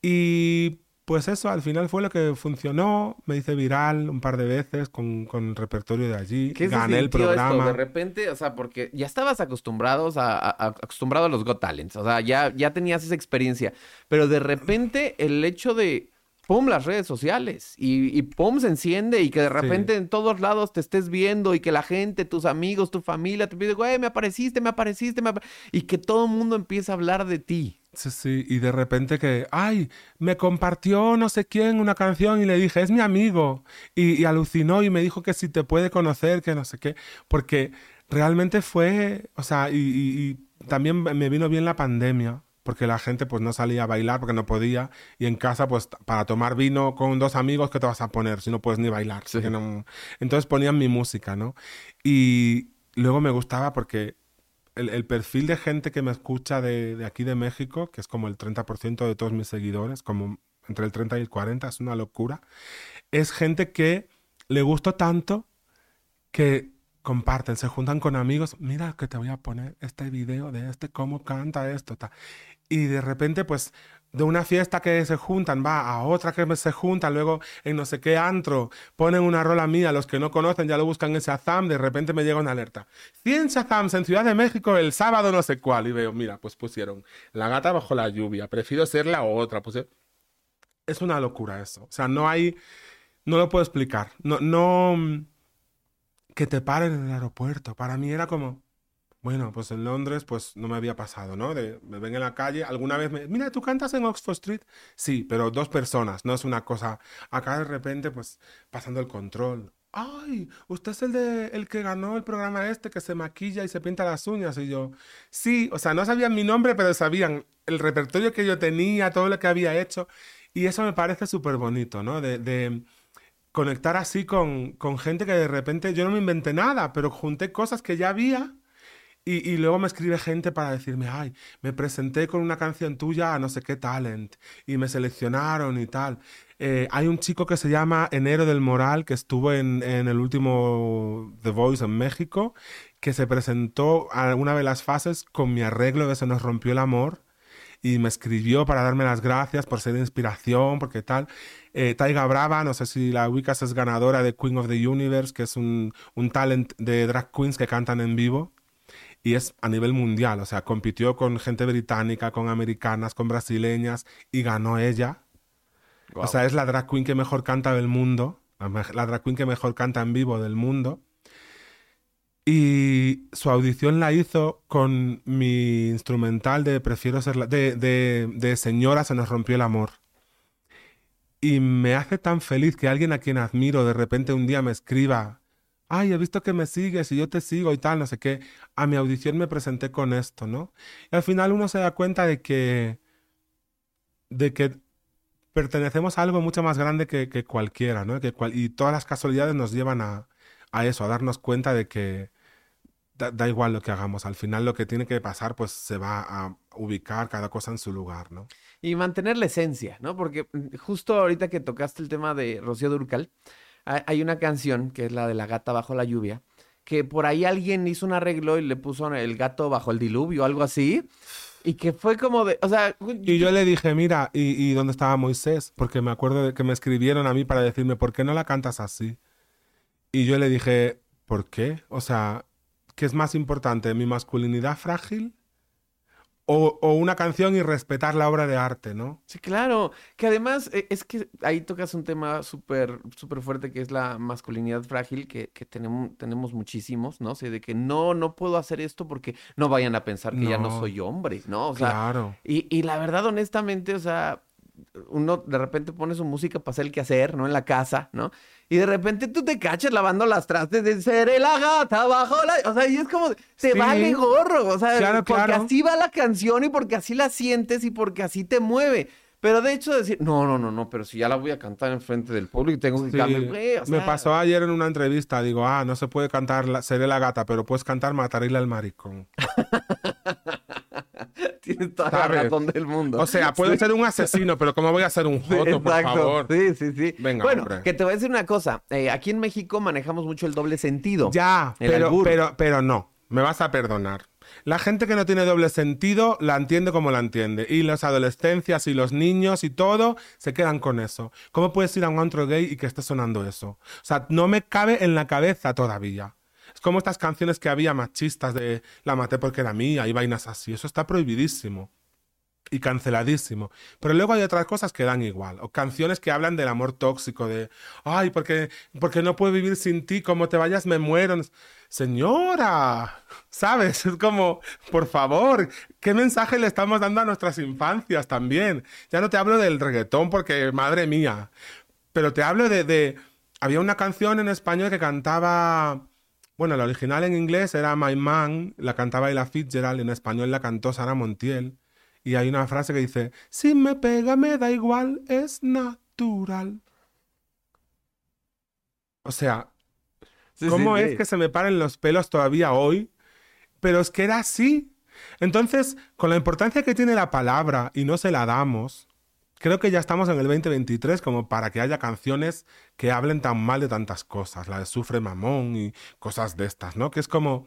Y pues eso, al final fue lo que funcionó. Me hice viral un par de veces con, con el repertorio de allí. ¿Qué Gané el programa. De repente, o sea, porque ya estabas acostumbrados a, acostumbrado a los Got Talents. O sea, ya, ya tenías esa experiencia. Pero de repente, el hecho de pum, las redes sociales y, y, pum, se enciende y que de repente en todos lados te estés viendo y que la gente, tus amigos, tu familia te pide, güey, me apareciste, me apareciste, me y que todo el mundo empieza a hablar de ti. Sí, sí, y de repente que, ay, me compartió no sé quién una canción y le dije, es mi amigo, y, alucinó y me dijo que si te puede conocer, que no sé qué, porque realmente fue, o sea, y, también me vino bien la pandemia, porque la gente pues no salía a bailar porque no podía, y en casa pues para tomar vino con dos amigos, ¿qué te vas a poner si no puedes ni bailar? Entonces ponían mi música, ¿no? Y luego me gustaba porque el, perfil de gente que me escucha de, aquí de México, que es como el 30% de todos mis seguidores, como entre el 30 y el 40, es una locura, es gente que le gustó tanto que comparten, se juntan con amigos, mira que te voy a poner este video de este, cómo canta esto, y de repente pues de una fiesta que se juntan, va a otra que se juntan, luego en no sé qué antro ponen una rola mía, los que no conocen ya lo buscan en Shazam, de repente me llega una alerta. 100 Shazams en Ciudad de México el sábado no sé cuál, y veo, mira, pues pusieron La gata bajo la lluvia, prefiero ser la otra, pues es una locura eso, o sea, no hay, no lo puedo explicar, no, no, que te paren en el aeropuerto, para mí era como, Bueno, pues en Londres pues no me había pasado, ¿no? De, me ven en la calle, alguna vez me... Mira, ¿tú cantas en Oxford Street? Sí, pero dos personas, no es una cosa... Acá de repente pues pasando el control. Ay, usted es el de el que ganó el programa este que se maquilla y se pinta las uñas y yo. Sí, o sea, no sabían mi nombre, pero sabían el repertorio que yo tenía, todo lo que había hecho y eso me parece súper bonito, ¿no? De, de conectar así con, con gente que de repente yo no me inventé nada, pero junté cosas que ya había y, luego me escribe gente para decirme, ay, me presenté con una canción tuya a no sé qué talent y me seleccionaron y tal. Eh, hay un chico que se llama Enero del Moral que estuvo en, en, el último The Voice en México, que se presentó a una de las fases con mi arreglo de Se nos rompió el amor y me escribió para darme las gracias por ser inspiración, porque tal. Eh, Taiga Brava, no sé si la ubicas, es ganadora de Queen of the Universe, que es un, un talent de drag queens que cantan en vivo y es a nivel mundial, o sea, compitió con gente británica, con americanas, con brasileñas y ganó ella. O sea, es la drag queen que mejor canta del mundo, la, drag queen que mejor canta en vivo del mundo. Y su audición la hizo con mi instrumental de Prefiero ser la... de, de, de Señora se nos rompió el amor. Y me hace tan feliz que alguien a quien admiro de repente un día me escriba ay, he visto que me sigues y yo te sigo y tal, no sé qué. A mi audición me presenté con esto, ¿no? Y al final uno se da cuenta de que, de que pertenecemos a algo mucho más grande que, cualquiera, ¿no? Que y todas las casualidades nos llevan a, eso, a darnos cuenta de que da, igual lo que hagamos. Al final lo que tiene que pasar, pues se va a ubicar cada cosa en su lugar, ¿no? Y mantener la esencia, ¿no? Porque mm, justo ahorita que tocaste el tema de Rocío Durcal, hay una canción que es la de la gata bajo la lluvia, que por ahí alguien hizo un arreglo y le puso el gato bajo el diluvio algo así. Y que fue como de, o sea... Y yo le dije, mira, ¿y, ¿y, dónde estaba Moisés? Porque me acuerdo de que me escribieron a mí para decirme, ¿por qué no la cantas así? Y yo le dije, ¿por qué? O sea, ¿qué es más importante? ¿Mi masculinidad frágil o, una canción y respetar la obra de arte, ¿no? Sí, claro. Que además eh, es que ahí tocas un tema súper súper fuerte que es la masculinidad frágil, que, tenemos, tenemos muchísimos, ¿no? O sea, de que no, no puedo hacer esto porque no vayan a pensar que ya no soy hombre, ¿no? O sea, claro. Y, y la verdad, honestamente, o sea, uno de repente pone su música para hacer el quehacer, ¿no? En la casa, ¿no? Y de repente tú te cachas lavando las trastes de ser la gata bajo la... O sea, y es como, te vale gorro, o sea, porque así va la canción y porque así la sientes y porque así te mueve. Pero de hecho decir, no, no, no, no, pero si ya la voy a cantar en frente del público y tengo que cambiar, Me pasó ayer en una entrevista, digo, ah, no se puede cantar la, Seré la gata, pero puedes cantar Matarile al maricón. Tienes toda la razón del mundo. O sea, puedo ser un asesino, pero ¿cómo voy a ser un joto, por favor? Sí, sí, sí. Venga, bueno, que te voy a decir una cosa. Eh, aquí en México manejamos mucho el doble sentido. Ya, pero, pero, pero no. Me vas a perdonar. La gente que no tiene doble sentido la entiende como la entiende. Y las adolescencias y los niños y todo se quedan con eso. ¿Cómo puedes ir a un antro gay y que esté sonando eso? O sea, no me cabe en la cabeza todavía. Como estas canciones que había machistas de la maté porque era mía y vainas así. Eso está prohibidísimo y canceladísimo. Pero luego hay otras cosas que dan igual. O canciones que hablan del amor tóxico, de, ay, porque, porque no puedo vivir sin ti, como te vayas me muero. Señora, ¿sabes? Es como, por favor, ¿qué mensaje le estamos dando a nuestras infancias también? Ya no te hablo del reggaetón porque, madre mía, pero te hablo de... Había una canción en español que cantaba bueno, la original en inglés era My Man, la cantaba Ella Fitzgerald, en español la cantó Sara Montiel. Y hay una frase que dice, si me pega me da igual, es natural. O sea, ¿cómo es que se me paren los pelos todavía hoy? Pero es que era así. Entonces, con la importancia que tiene la palabra y no se la damos, creo que ya estamos en el 2023 como para que haya canciones que hablen tan mal de tantas cosas, la de Sufre Mamón y cosas de estas, ¿no? Que es como...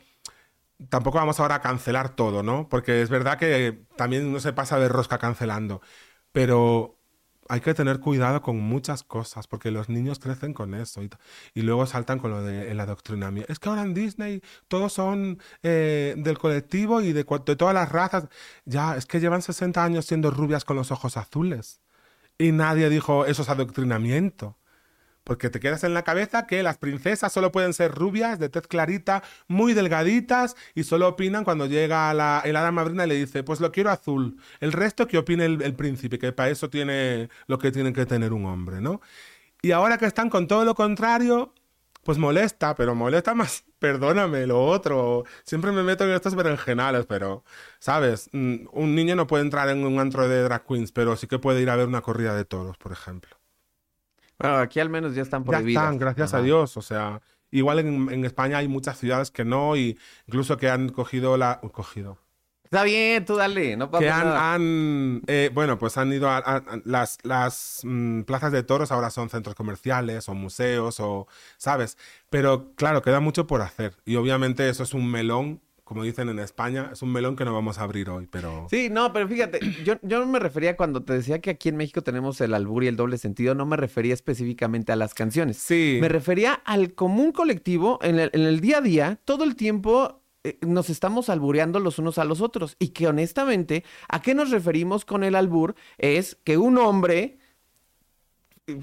Tampoco vamos ahora a cancelar todo, ¿no? Porque es verdad que también no se pasa de rosca cancelando, pero hay que tener cuidado con muchas cosas, porque los niños crecen con eso y, luego saltan con lo del adoctrinamiento. Es que ahora en Disney todos son eh, del colectivo y de, de, todas las razas. Ya, es que llevan 60 años siendo rubias con los ojos azules. Y nadie dijo eso es adoctrinamiento. porque te quedas en la cabeza que las princesas solo pueden ser rubias, de tez clarita, muy delgaditas y solo opinan cuando llega la, el hada madrina y le dice, pues lo quiero azul. El resto que opine el, el príncipe, que para eso tiene lo que tiene que tener un hombre, ¿no? Y ahora que están con todo lo contrario, pues molesta, pero molesta más, perdóname, lo otro. Siempre me meto en estos berenjenales, pero, ¿sabes? Mm, un niño no puede entrar en un antro de drag queens, pero sí que puede ir a ver una corrida de toros, por ejemplo. Bueno, aquí al menos ya están Ya prohibidas. están, gracias a. Dios. O sea, igual en, en España hay muchas ciudades que no, y incluso que han cogido la. cogido. Está bien, tú dale, no pasa Que han, nada. han, eh, bueno, pues han ido a, a- a- las, las mm, plazas de toros ahora son centros comerciales o museos o, ¿sabes? Pero claro, queda mucho por hacer. Y obviamente eso es un melón, como dicen en España, es un melón que no vamos a abrir hoy, pero... Sí, no, pero fíjate, yo, yo no me refería cuando te decía que aquí en México tenemos el albur y el doble sentido, no me refería específicamente a las canciones. Sí. Me refería al común colectivo, en el, en el día a día, todo el tiempo eh, nos estamos albureando los unos a los otros. Y que honestamente, ¿a qué nos referimos con el albur? Es que un hombre eh,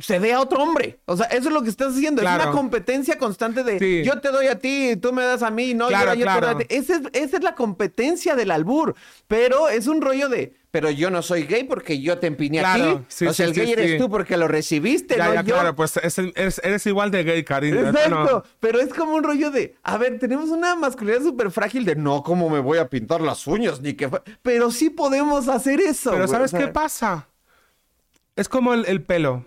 se dé a otro hombre. O sea, eso es lo que estás haciendo. Es Claro. una competencia constante de Sí. yo te doy a ti, tú me das a mí, no, Claro, yo, yo te doy claro. a ti. Esa es, esa es la competencia del albur. Pero es un rollo de, pero yo no soy gay porque yo te empiné a Claro, ti. sí, o sea, sí, el sí, gay eres tú porque lo recibiste, Ya, no ya, yo. claro, pues es- eres, eres igual de gay, cariño. no- Exacto, pero es como un rollo de, a ver, tenemos una masculinidad súper frágil de no, ¿cómo me voy a pintar las uñas? Ni que fue-". Pero sí podemos hacer eso. Pero güey, ¿sabes o sea, qué pasa? Es como el, el pelo.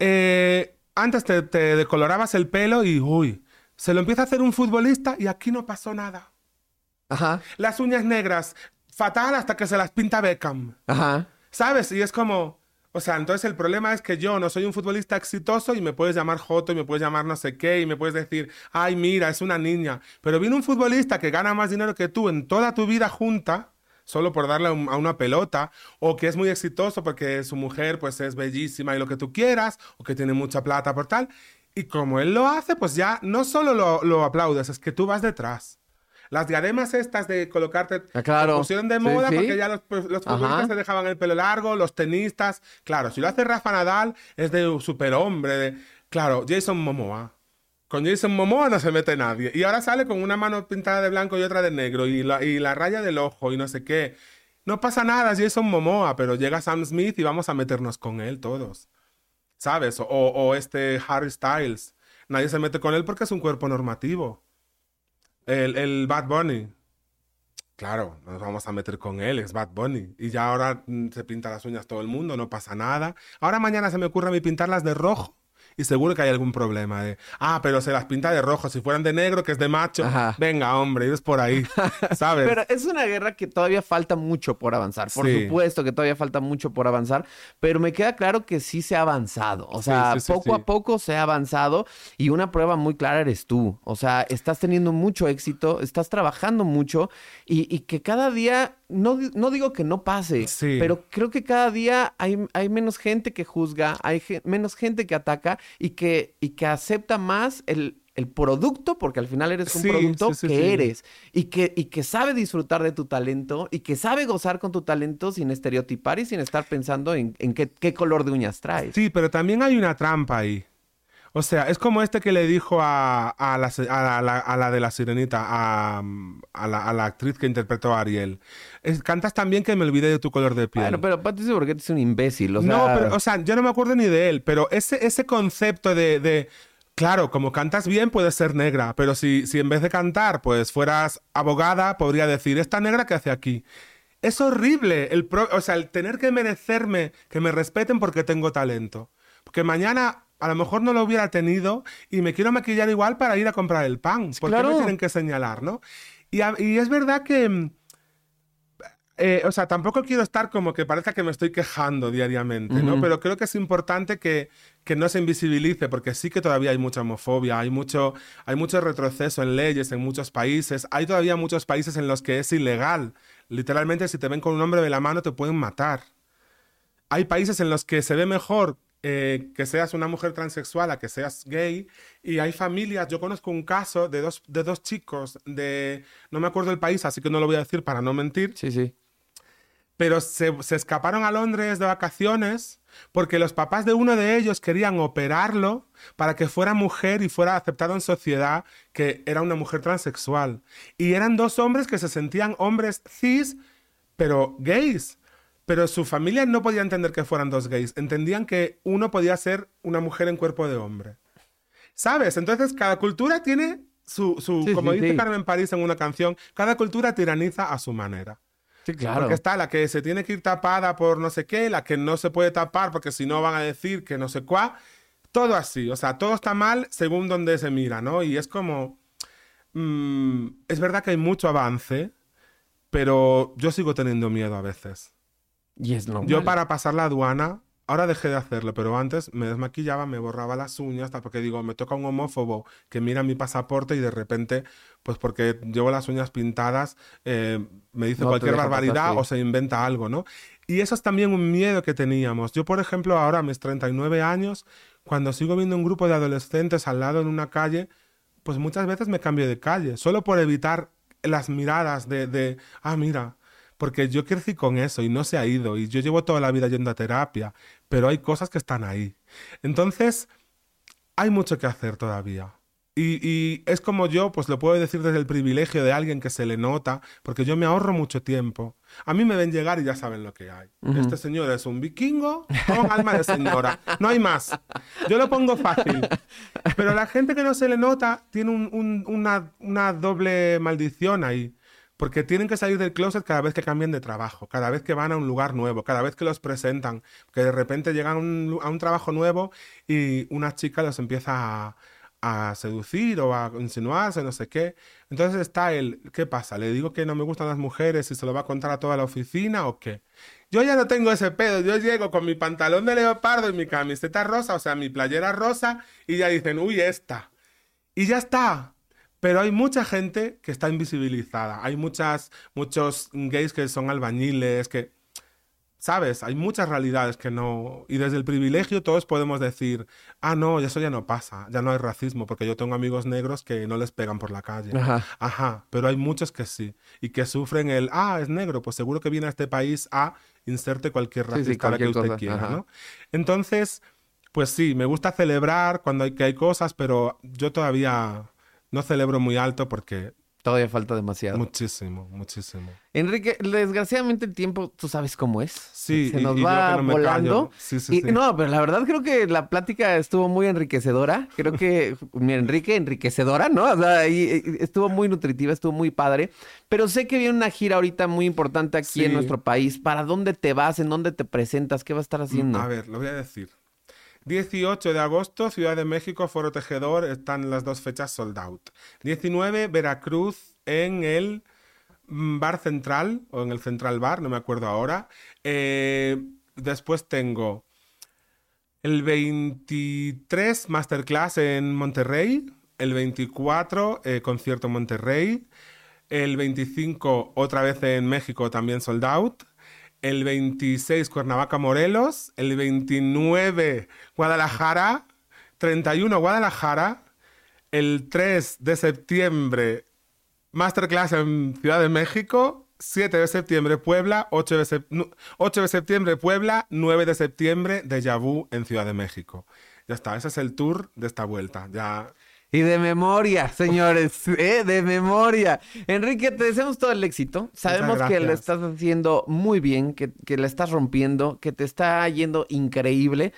Eh, antes te, te decolorabas el pelo y, uy, se lo empieza a hacer un futbolista y aquí no pasó nada. Ajá, Las uñas negras, fatal hasta que se las pinta Beckham. ajá. ¿Sabes? Y es como... O sea, entonces el problema es que yo no soy un futbolista exitoso y me puedes llamar Joto y me puedes llamar no sé qué y me puedes decir, ay, mira, es una niña. Pero viene un futbolista que gana más dinero que tú en toda tu vida junta, solo por darle a un- a una pelota, o que es muy exitoso porque su mujer pues es bellísima y lo que tú quieras, o que tiene mucha plata por tal. Y como él lo hace, pues ya no solo lo, lo aplaudes, es que tú vas detrás. Las diademas estas de colocarte Ah, claro. pusieron de Sí, moda sí. porque ya los, pues, los futbolistas se dejaban el pelo largo, los tenistas. Claro, si lo hace Rafa Nadal, es de superhombre. De... Claro, Jason Momoa. Con Jason Momoa no se mete nadie. Y ahora sale con una mano pintada de blanco y otra de negro y la, y la raya del ojo y no sé qué. No pasa nada, Jason Momoa, pero llega Sam Smith y vamos a meternos con él todos. ¿Sabes? O, o este Harry Styles. Nadie se mete con él porque es un cuerpo normativo. El, el Bad Bunny. Claro, no nos vamos a meter con él, es Bad Bunny. Y ya ahora mm, se pinta las uñas todo el mundo, no pasa nada. Ahora mañana se me ocurre a mí pintarlas de rojo y seguro que hay algún problema de, ah, pero se las pinta de rojo, si fueran de negro, que es de macho. Ajá. Venga, hombre, es por ahí, ¿sabes? Pero es una guerra que todavía falta mucho por avanzar. Por Sí. supuesto que todavía falta mucho por avanzar, pero me queda claro que sí se ha avanzado. O sea, sí, sí, poco a poco se ha avanzado y una prueba muy clara eres tú. O sea, estás teniendo mucho éxito, estás trabajando mucho y, y que cada día, no, no digo que no pase, Sí. pero creo que cada día hay, hay menos gente que juzga, hay ge- menos gente que ataca y que, y que acepta más el, el producto, porque al final eres un Sí, producto sí, sí, que eres y que, y que sabe disfrutar de tu talento y que sabe gozar con tu talento sin estereotipar y sin estar pensando en, en qué, qué color de uñas traes. Sí, pero también hay una trampa ahí. O sea, es como este que le dijo a, a, la, se- a la- a la de la sirenita, a, la, a la actriz que interpretó a Ariel. Es- cantas tan bien que me olvidé de tu color de piel. Bueno, pero Patricio porque es un imbécil. O sea, No, pero, o sea, yo no me acuerdo ni de él, pero ese, ese concepto de, de, claro, como cantas bien puedes ser negra, pero si, si en vez de cantar, pues fueras abogada, podría decir, esta negra que hace aquí. Es horrible, el pro- o sea, el tener que merecerme, que me respeten porque tengo talento. Porque mañana a lo mejor no lo hubiera tenido y me quiero maquillar igual para ir a comprar el pan. ¿Por qué claro. me tienen que señalar, no? Y, a- y es verdad que... mm, eh, o sea, tampoco quiero estar como que parezca que me estoy quejando diariamente, ¿no? Pero creo que es importante que, que no se invisibilice, porque sí que todavía hay mucha homofobia, hay mucho, hay mucho retroceso en leyes en muchos países, hay todavía muchos países en los que es ilegal. Literalmente, si te ven con un hombre de la mano, te pueden matar. Hay países en los que se ve mejor eh, que seas una mujer transexual a que seas gay. Y hay familias, yo conozco un caso de dos, de dos chicos de, no me acuerdo el país, así que no lo voy a decir para no mentir, Sí, sí. pero se, se escaparon a Londres de vacaciones porque los papás de uno de ellos querían operarlo para que fuera mujer y fuera aceptado en sociedad que era una mujer transexual. Y eran dos hombres que se sentían hombres cis, pero gays. Pero su familia no podía entender que fueran dos gays. Entendían que uno podía ser una mujer en cuerpo de hombre. ¿Sabes? Entonces, cada cultura tiene su, su Sí, como sí, dice sí. Carmen París en una canción, cada cultura tiraniza a su manera. Sí, claro. Porque está la que se tiene que ir tapada por no sé qué, la que no se puede tapar porque si no van a decir que no sé cuá. Todo así, o sea, todo está mal según donde se mira, ¿no? Y es como... mm, es verdad que hay mucho avance, pero yo sigo teniendo miedo a veces. Y es normal. Yo para pasar la aduana, ahora dejé de hacerlo, pero antes me desmaquillaba, me borraba las uñas, hasta porque digo, me toca un homófobo que mira mi pasaporte y de repente, pues porque llevo las uñas pintadas, eh, me dice No cualquier pasar, barbaridad sí. o se inventa algo, ¿no? Y eso es también un miedo que teníamos. Yo, por ejemplo, ahora a mis 39 años, cuando sigo viendo un grupo de adolescentes al lado en una calle, pues muchas veces me cambio de calle, solo por evitar las miradas de, de, ah, mira, porque yo crecí con eso y no se ha ido y yo llevo toda la vida yendo a terapia, pero hay cosas que están ahí. Entonces, hay mucho que hacer todavía. Y, y es como yo, pues lo puedo decir desde el privilegio de alguien que se le nota, porque yo me ahorro mucho tiempo. A mí me ven llegar y ya saben lo que hay. Este señor es un vikingo con alma de señora. No hay más. Yo lo pongo fácil. Pero la gente que no se le nota tiene un- un- una, una doble maldición ahí. Porque tienen que salir del closet cada vez que cambian de trabajo, cada vez que van a un lugar nuevo, cada vez que los presentan, que de repente llegan a un, trabajo nuevo y una chica los empieza a, a seducir o a insinuarse, no sé qué. Entonces está el, ¿qué pasa? ¿Le digo que no me gustan las mujeres y se lo va a contar a toda la oficina o qué? Yo ya no tengo ese pedo, yo llego con mi pantalón de leopardo y mi camiseta rosa, o sea, mi playera rosa, y ya dicen, uy, esta. Y ya está. Pero hay mucha gente que está invisibilizada. Hay muchas, muchos gays que son albañiles, que, ¿sabes? Hay muchas realidades que no... Y desde el privilegio todos podemos decir, ah, no, eso ya no pasa, ya no hay racismo, porque yo tengo amigos negros que no les pegan por la calle. Ajá. Ajá, pero hay muchos que sí. Y que sufren el, ah, es negro, pues seguro que viene a este país a inserte cualquier Sí, sí, racista que usted cosa, quiera, ajá. ¿no? Entonces, pues sí, me gusta celebrar cuando hay que hay cosas, pero yo todavía no celebro muy alto porque Todavía falta demasiado. muchísimo, muchísimo. Enrique, desgraciadamente el tiempo, tú sabes cómo es. Sí, se nos y va no volando. Sí, sí, Y- sí. No, pero la verdad creo que la plática estuvo muy enriquecedora. Creo que, mi Enrique, enriquecedora, ¿no? O sea, ahí, eh, estuvo muy nutritiva, estuvo muy padre. Pero sé que viene una gira ahorita muy importante aquí en nuestro país. ¿Para dónde te vas? ¿En dónde te presentas? ¿Qué vas a estar haciendo? A ver, lo voy a decir. 18 de agosto, Ciudad de México, Foro Tejedor, están las dos fechas sold out. 19, Veracruz, en el mm, Bar Central, o en el Central Bar, no me acuerdo ahora. Eh, después tengo el 23, Masterclass en Monterrey. El 24, eh, concierto en Monterrey. El 25, otra vez en México, también sold out. El 26, Cuernavaca, Morelos. El 29, Guadalajara. 31, Guadalajara. El 3 de septiembre, Masterclass en Ciudad de México. 7 de septiembre, Puebla. 8 de, sep- nu- 8 de septiembre, Puebla. 9 de septiembre, Deja Vu en Ciudad de México. Ya está, ese es el tour de esta vuelta. Ya Y de memoria, señores, ¿eh? de memoria. Enrique, te deseamos todo el éxito. Sabemos que lo estás haciendo muy bien, que, que la estás rompiendo, que te está yendo increíble,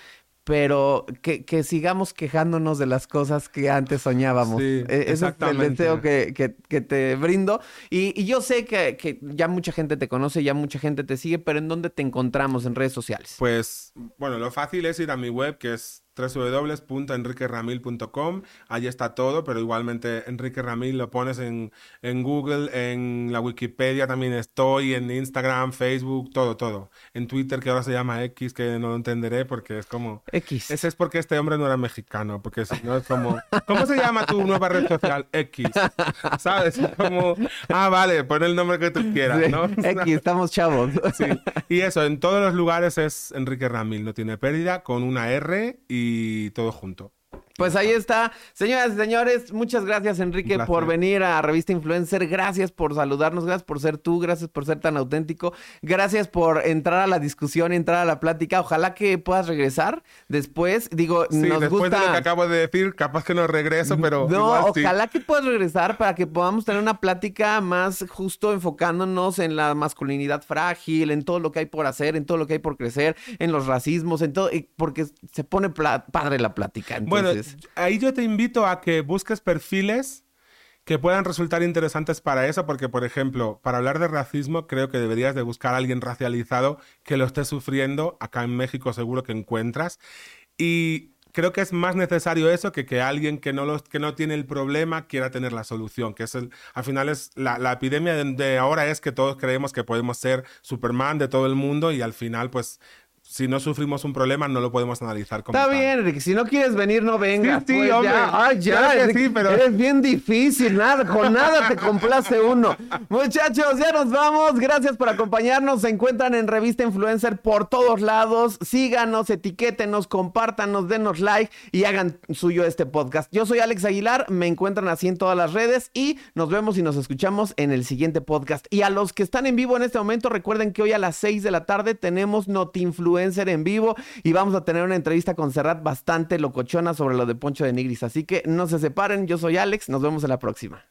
pero que, que sigamos quejándonos de las cosas que antes soñábamos. Sí, Eh, Ese es el deseo que, que- que te brindo. Y, y yo sé que, que ya mucha gente te conoce, ya mucha gente te sigue, pero ¿en dónde te encontramos en redes sociales? Pues, bueno, lo fácil es ir a mi web, que es www.enriqueramil.com. Allí está todo, pero igualmente Enrique Ramil lo pones en, en Google, en la Wikipedia también estoy, en Instagram, Facebook, todo, todo. En Twitter, que ahora se llama X, que no lo entenderé porque es como... X. Ese es porque este hombre no era mexicano, porque si no es como... ¿Cómo se llama tu nueva red social? X. ¿Sabes? Es como... Ah, vale, pon el nombre que tú quieras, ¿no? X, estamos chavos. Sí. Y eso, en todos los lugares es Enrique Ramil, no tiene pérdida, con una R y todo junto. Pues ahí está. Señoras y señores, muchas gracias, Enrique, por venir a Revista Influencer. Gracias por saludarnos, gracias por ser tú, gracias por ser tan auténtico. Gracias por entrar a la discusión, entrar a la plática. Ojalá que puedas regresar después. Digo, sí, nos después de lo que acabo de decir, capaz que no regreso, pero. No, ojalá que puedas regresar para que podamos tener una plática más justo enfocándonos en la masculinidad frágil, en todo lo que hay por hacer, en todo lo que hay por crecer, en los racismos, en todo, porque se pone padre la plática. Entonces, bueno, ahí yo te invito a que busques perfiles que puedan resultar interesantes para eso, porque, por ejemplo, para hablar de racismo, creo que deberías de buscar a alguien racializado que lo esté sufriendo. Acá en México seguro que encuentras. Y creo que es más necesario eso que que alguien que no, que no tiene el problema quiera tener la solución, que es el, al final es la, epidemia de, de, ahora es que todos creemos que podemos ser Superman de todo el mundo y al final pues si no sufrimos un problema, no lo podemos analizar como Está bien, Enrique. Si no quieres venir, no vengas. Sí, sí, pues, hombre. Ya. Ay, ya. sí, pero... Eres bien difícil. Nada, con nada te complace uno. Muchachos, ya nos vamos. Gracias por acompañarnos. Se encuentran en Revista Influencer por todos lados. Síganos, etiquétenos, compártanos, denos like y hagan suyo este podcast. Yo soy Alex Aguilar. Me encuentran así en todas las redes y nos vemos y nos escuchamos en el siguiente podcast. Y a los que están en vivo en este momento, recuerden que hoy a las 6 de la tarde tenemos Noti Influencer en vivo y vamos a tener una entrevista con Serrat bastante locochona sobre lo de Poncho de Nigris. Así que no se separen, yo soy Alex, nos vemos en la próxima.